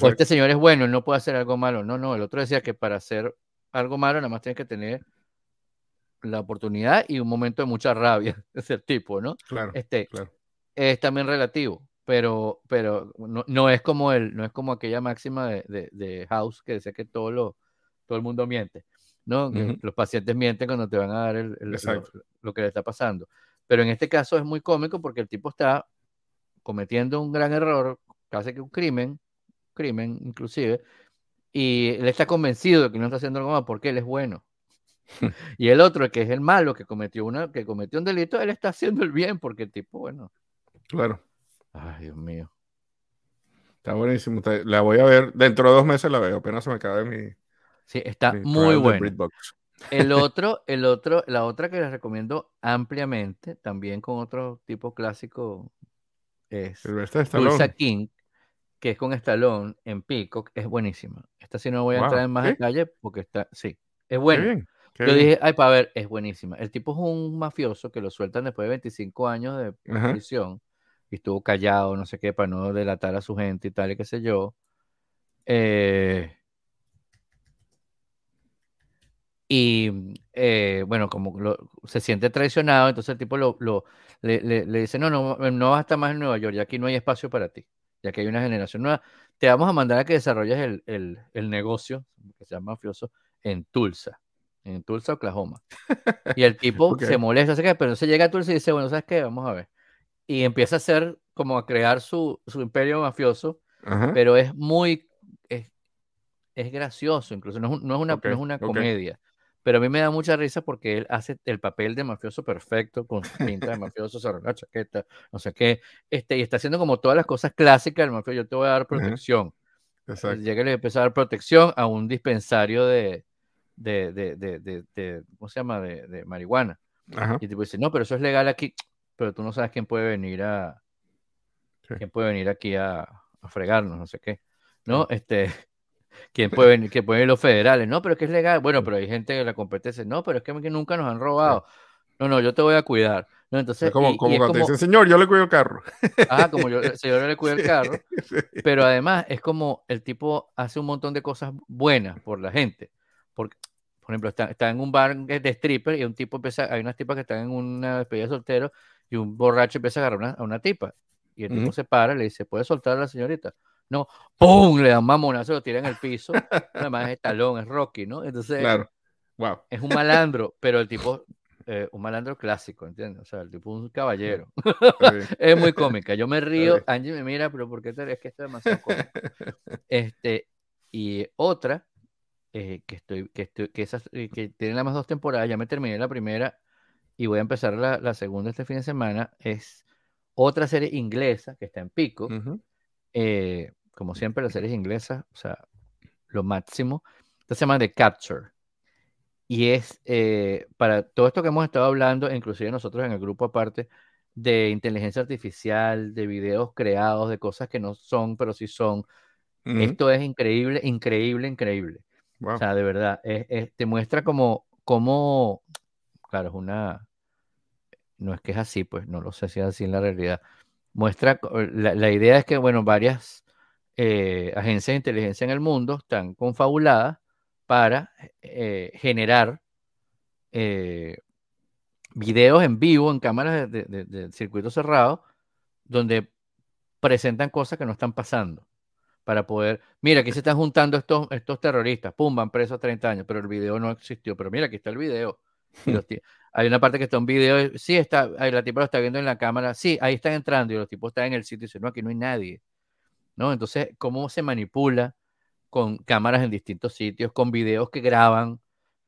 o este señor es bueno, él no puede hacer algo malo, no, no, el otro decía que para hacer algo malo nada más tienes que tener la oportunidad y un momento de mucha rabia, ese tipo, ¿no? Claro, este, Es también relativo, pero, pero no, no, es como el, no es como aquella máxima de, de, House que decía que todo, lo, todo el mundo miente, ¿no? los pacientes mienten cuando te van a dar el, lo, que le está pasando. Pero en este caso es muy cómico porque el tipo está cometiendo un gran error, casi que un crimen, crimen inclusive, y él está convencido de que no está haciendo algo mal porque él es bueno. y el otro, que es el malo, que cometió, una, que cometió un delito, él está haciendo el bien porque el tipo, bueno. Claro. Ay, Dios mío. Está buenísimo. La voy a ver. Dentro de dos meses la veo. Apenas se me acabe mi. Sí, está muy bueno. El otro, el otro, la otra que les recomiendo ampliamente, también con otro tipo clásico, es Tulsa King, que es con Stallone en Peacock, es buenísima. Esta sí no voy a entrar en más detalle porque está, sí, es buena. Yo dije, ay, para ver, es buenísima. El tipo es un mafioso que lo sueltan después de 25 años de prisión y estuvo callado, no sé qué, para no delatar a su gente y tal, y qué sé yo. Eh, y eh, bueno, como se siente traicionado, entonces el tipo lo, le, dice, no, no, no vas a estar más en Nueva York, ya aquí no hay espacio para ti, ya que hay una generación nueva. Te vamos a mandar a que desarrolles el, el, el negocio, que se llama mafioso, en Tulsa en Tulsa, Oklahoma. Y el tipo se molesta, pero entonces llega a Tulsa y dice, bueno, ¿sabes qué? Vamos a ver. Y empieza a hacer, como a crear su, su imperio mafioso, pero es muy, es, es, gracioso, incluso no es, no es una, no es una comedia. Pero a mí me da mucha risa porque él hace el papel de mafioso perfecto, con su pinta de mafioso, se la chaqueta, no sé qué, este, y está haciendo como todas las cosas clásicas del mafioso, yo te voy a dar protección. Llega y le empieza a dar protección a un dispensario de, de, de, de, de ¿cómo se llama? De, marihuana. Y tipo dice, no, pero eso es legal aquí, pero tú no sabes quién puede venir a, quién puede venir aquí a, a, fregarnos, no sé qué. ¿No? Este, quién puede venir, que pueden los federales, no, pero es que es legal. Bueno, pero hay gente que la competencia, no, pero es que nunca nos han robado. No, no, yo te voy a cuidar. No, entonces, es como, como cuando te dicen, señor, yo le cuido el carro. Ah, como yo, señor le cuido el carro. Pero además es como el tipo hace un montón de cosas buenas por la gente. Porque, por ejemplo, está, está en un bar de stripper y un tipo empieza, hay unas tipas que están en una despedida de soltero y un borracho empieza a agarrar a una tipa. Y el tipo se para y le dice, ¿puede soltar a la señorita? No, ¡pum! Le dan mamonazo, lo tira en el piso. Además es talón, es Rocky, ¿no? Entonces, claro. wow. es un malandro, pero el tipo, eh, un malandro clásico, ¿entiendes? O sea, el tipo es un caballero. es muy cómica. Yo me río, Angie me mira, pero ¿por qué te es que esto es demasiado cómico? Este, y otra eh, que, estoy, que, estoy, que, esas, eh, que tienen las más dos temporadas, ya me terminé la primera y voy a empezar la, la, segunda este fin de semana, es otra serie inglesa que está en pico. Eh, como siempre, las series inglesas, o sea, lo máximo. Esta se llama The Capture. Y es para todo esto que hemos estado hablando, inclusive nosotros en el grupo aparte, de inteligencia artificial, de videos creados, de cosas que no son, pero sí son. Esto es increíble, increíble, increíble. O sea, de verdad, te muestra como, como, claro, es una, no es que es así, pues no lo sé si es así en la realidad. Muestra, la, idea es que, bueno, varias eh, agencias de inteligencia en el mundo están confabuladas para eh, generar eh, videos en vivo en cámaras de, circuito cerrado donde presentan cosas que no están pasando para poder, mira, aquí se están juntando estos, estos terroristas, pum, van presos 30 años, pero el video no existió, pero mira, aquí está el video. hay una parte que está un video, sí, está, la tipa lo está viendo en la cámara, sí, ahí están entrando y los tipos están en el sitio y dicen, no, aquí no hay nadie. ¿No? Entonces, ¿cómo se manipula con cámaras en distintos sitios, con videos que graban,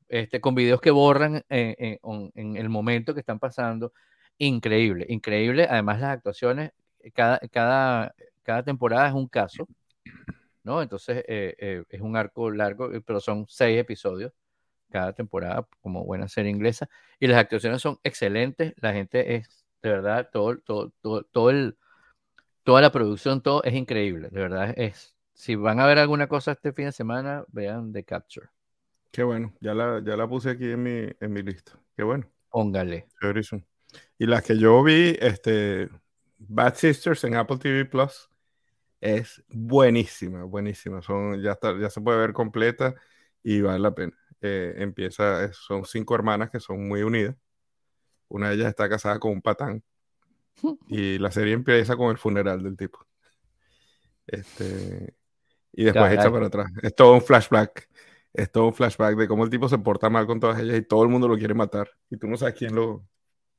este, con videos que borran en, el momento que están pasando? Increíble, increíble. Además, las actuaciones, cada, cada, cada temporada es un caso, ¿no? Entonces, eh, eh, es un arco largo, pero son seis episodios cada temporada, como buena serie inglesa, y las actuaciones son excelentes, la gente es, de verdad, todo, todo, todo, todo el, toda la producción, todo es increíble, de verdad, es, si van a ver alguna cosa este fin de semana, vean The Capture. Qué bueno, ya la, ya la puse aquí en mi, en mi lista, qué bueno. Póngale. Y las que yo vi, este, Bad Sisters en Apple TV Plus, es buenísima, buenísima. Son, ya, está, ya se puede ver completa y vale la pena. Eh, empieza, son cinco hermanas que son muy unidas. Una de ellas está casada con un patán. Y la serie empieza con el funeral del tipo. Este, y después echa para atrás. Es todo un flashback. Es todo un flashback de cómo el tipo se porta mal con todas ellas y todo el mundo lo quiere matar. Y tú no sabes quién lo,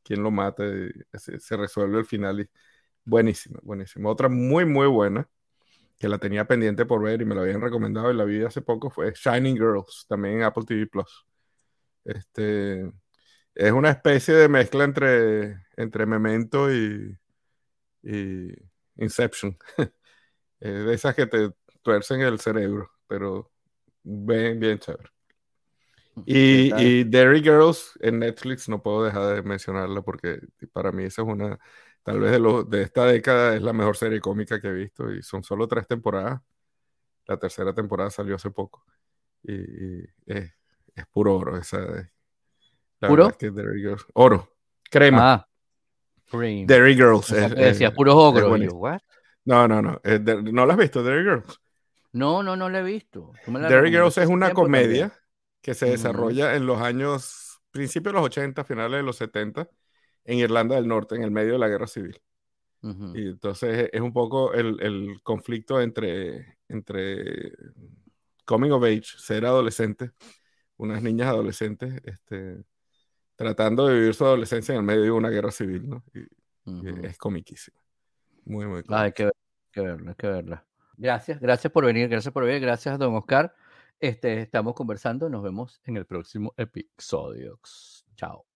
quién lo mata. Se, se, resuelve el final. Y buenísima, buenísima. Otra muy, muy buena que la tenía pendiente por ver y me la habían recomendado y la vi hace poco fue Shining Girls, también en Apple TV Plus. Este es una especie de mezcla entre, entre Memento y, y Inception. de esas que te tuercen el cerebro, pero bien, bien chévere. Y, y Derry Girls en Netflix no puedo dejar de mencionarla porque para mí esa es una tal vez de, lo, de esta década es la mejor serie cómica que he visto y son solo tres temporadas. La tercera temporada salió hace poco y, es, puro oro. Esa, ¿Puro? Girls. Oro, crema. Ah, Derry Girls. decía puro ogro. no, no, no. ¿No la has visto, Derry Girls? No, no, no la he visto. Derry Girls es una comedia que se desarrolla en los años, principios de los 80, finales de los 70 en Irlanda del Norte, en el medio de la guerra civil. Y entonces es un poco el, conflicto entre, entre coming of age, ser adolescente, unas niñas adolescentes, este, tratando de vivir su adolescencia en el medio de una guerra civil, ¿no? Y, es comiquísimo. Muy, muy ah, hay que, verla, hay que verla. Gracias, gracias por venir, gracias por venir, gracias, don Oscar. Este, estamos conversando, nos vemos en el próximo episodio. Chao.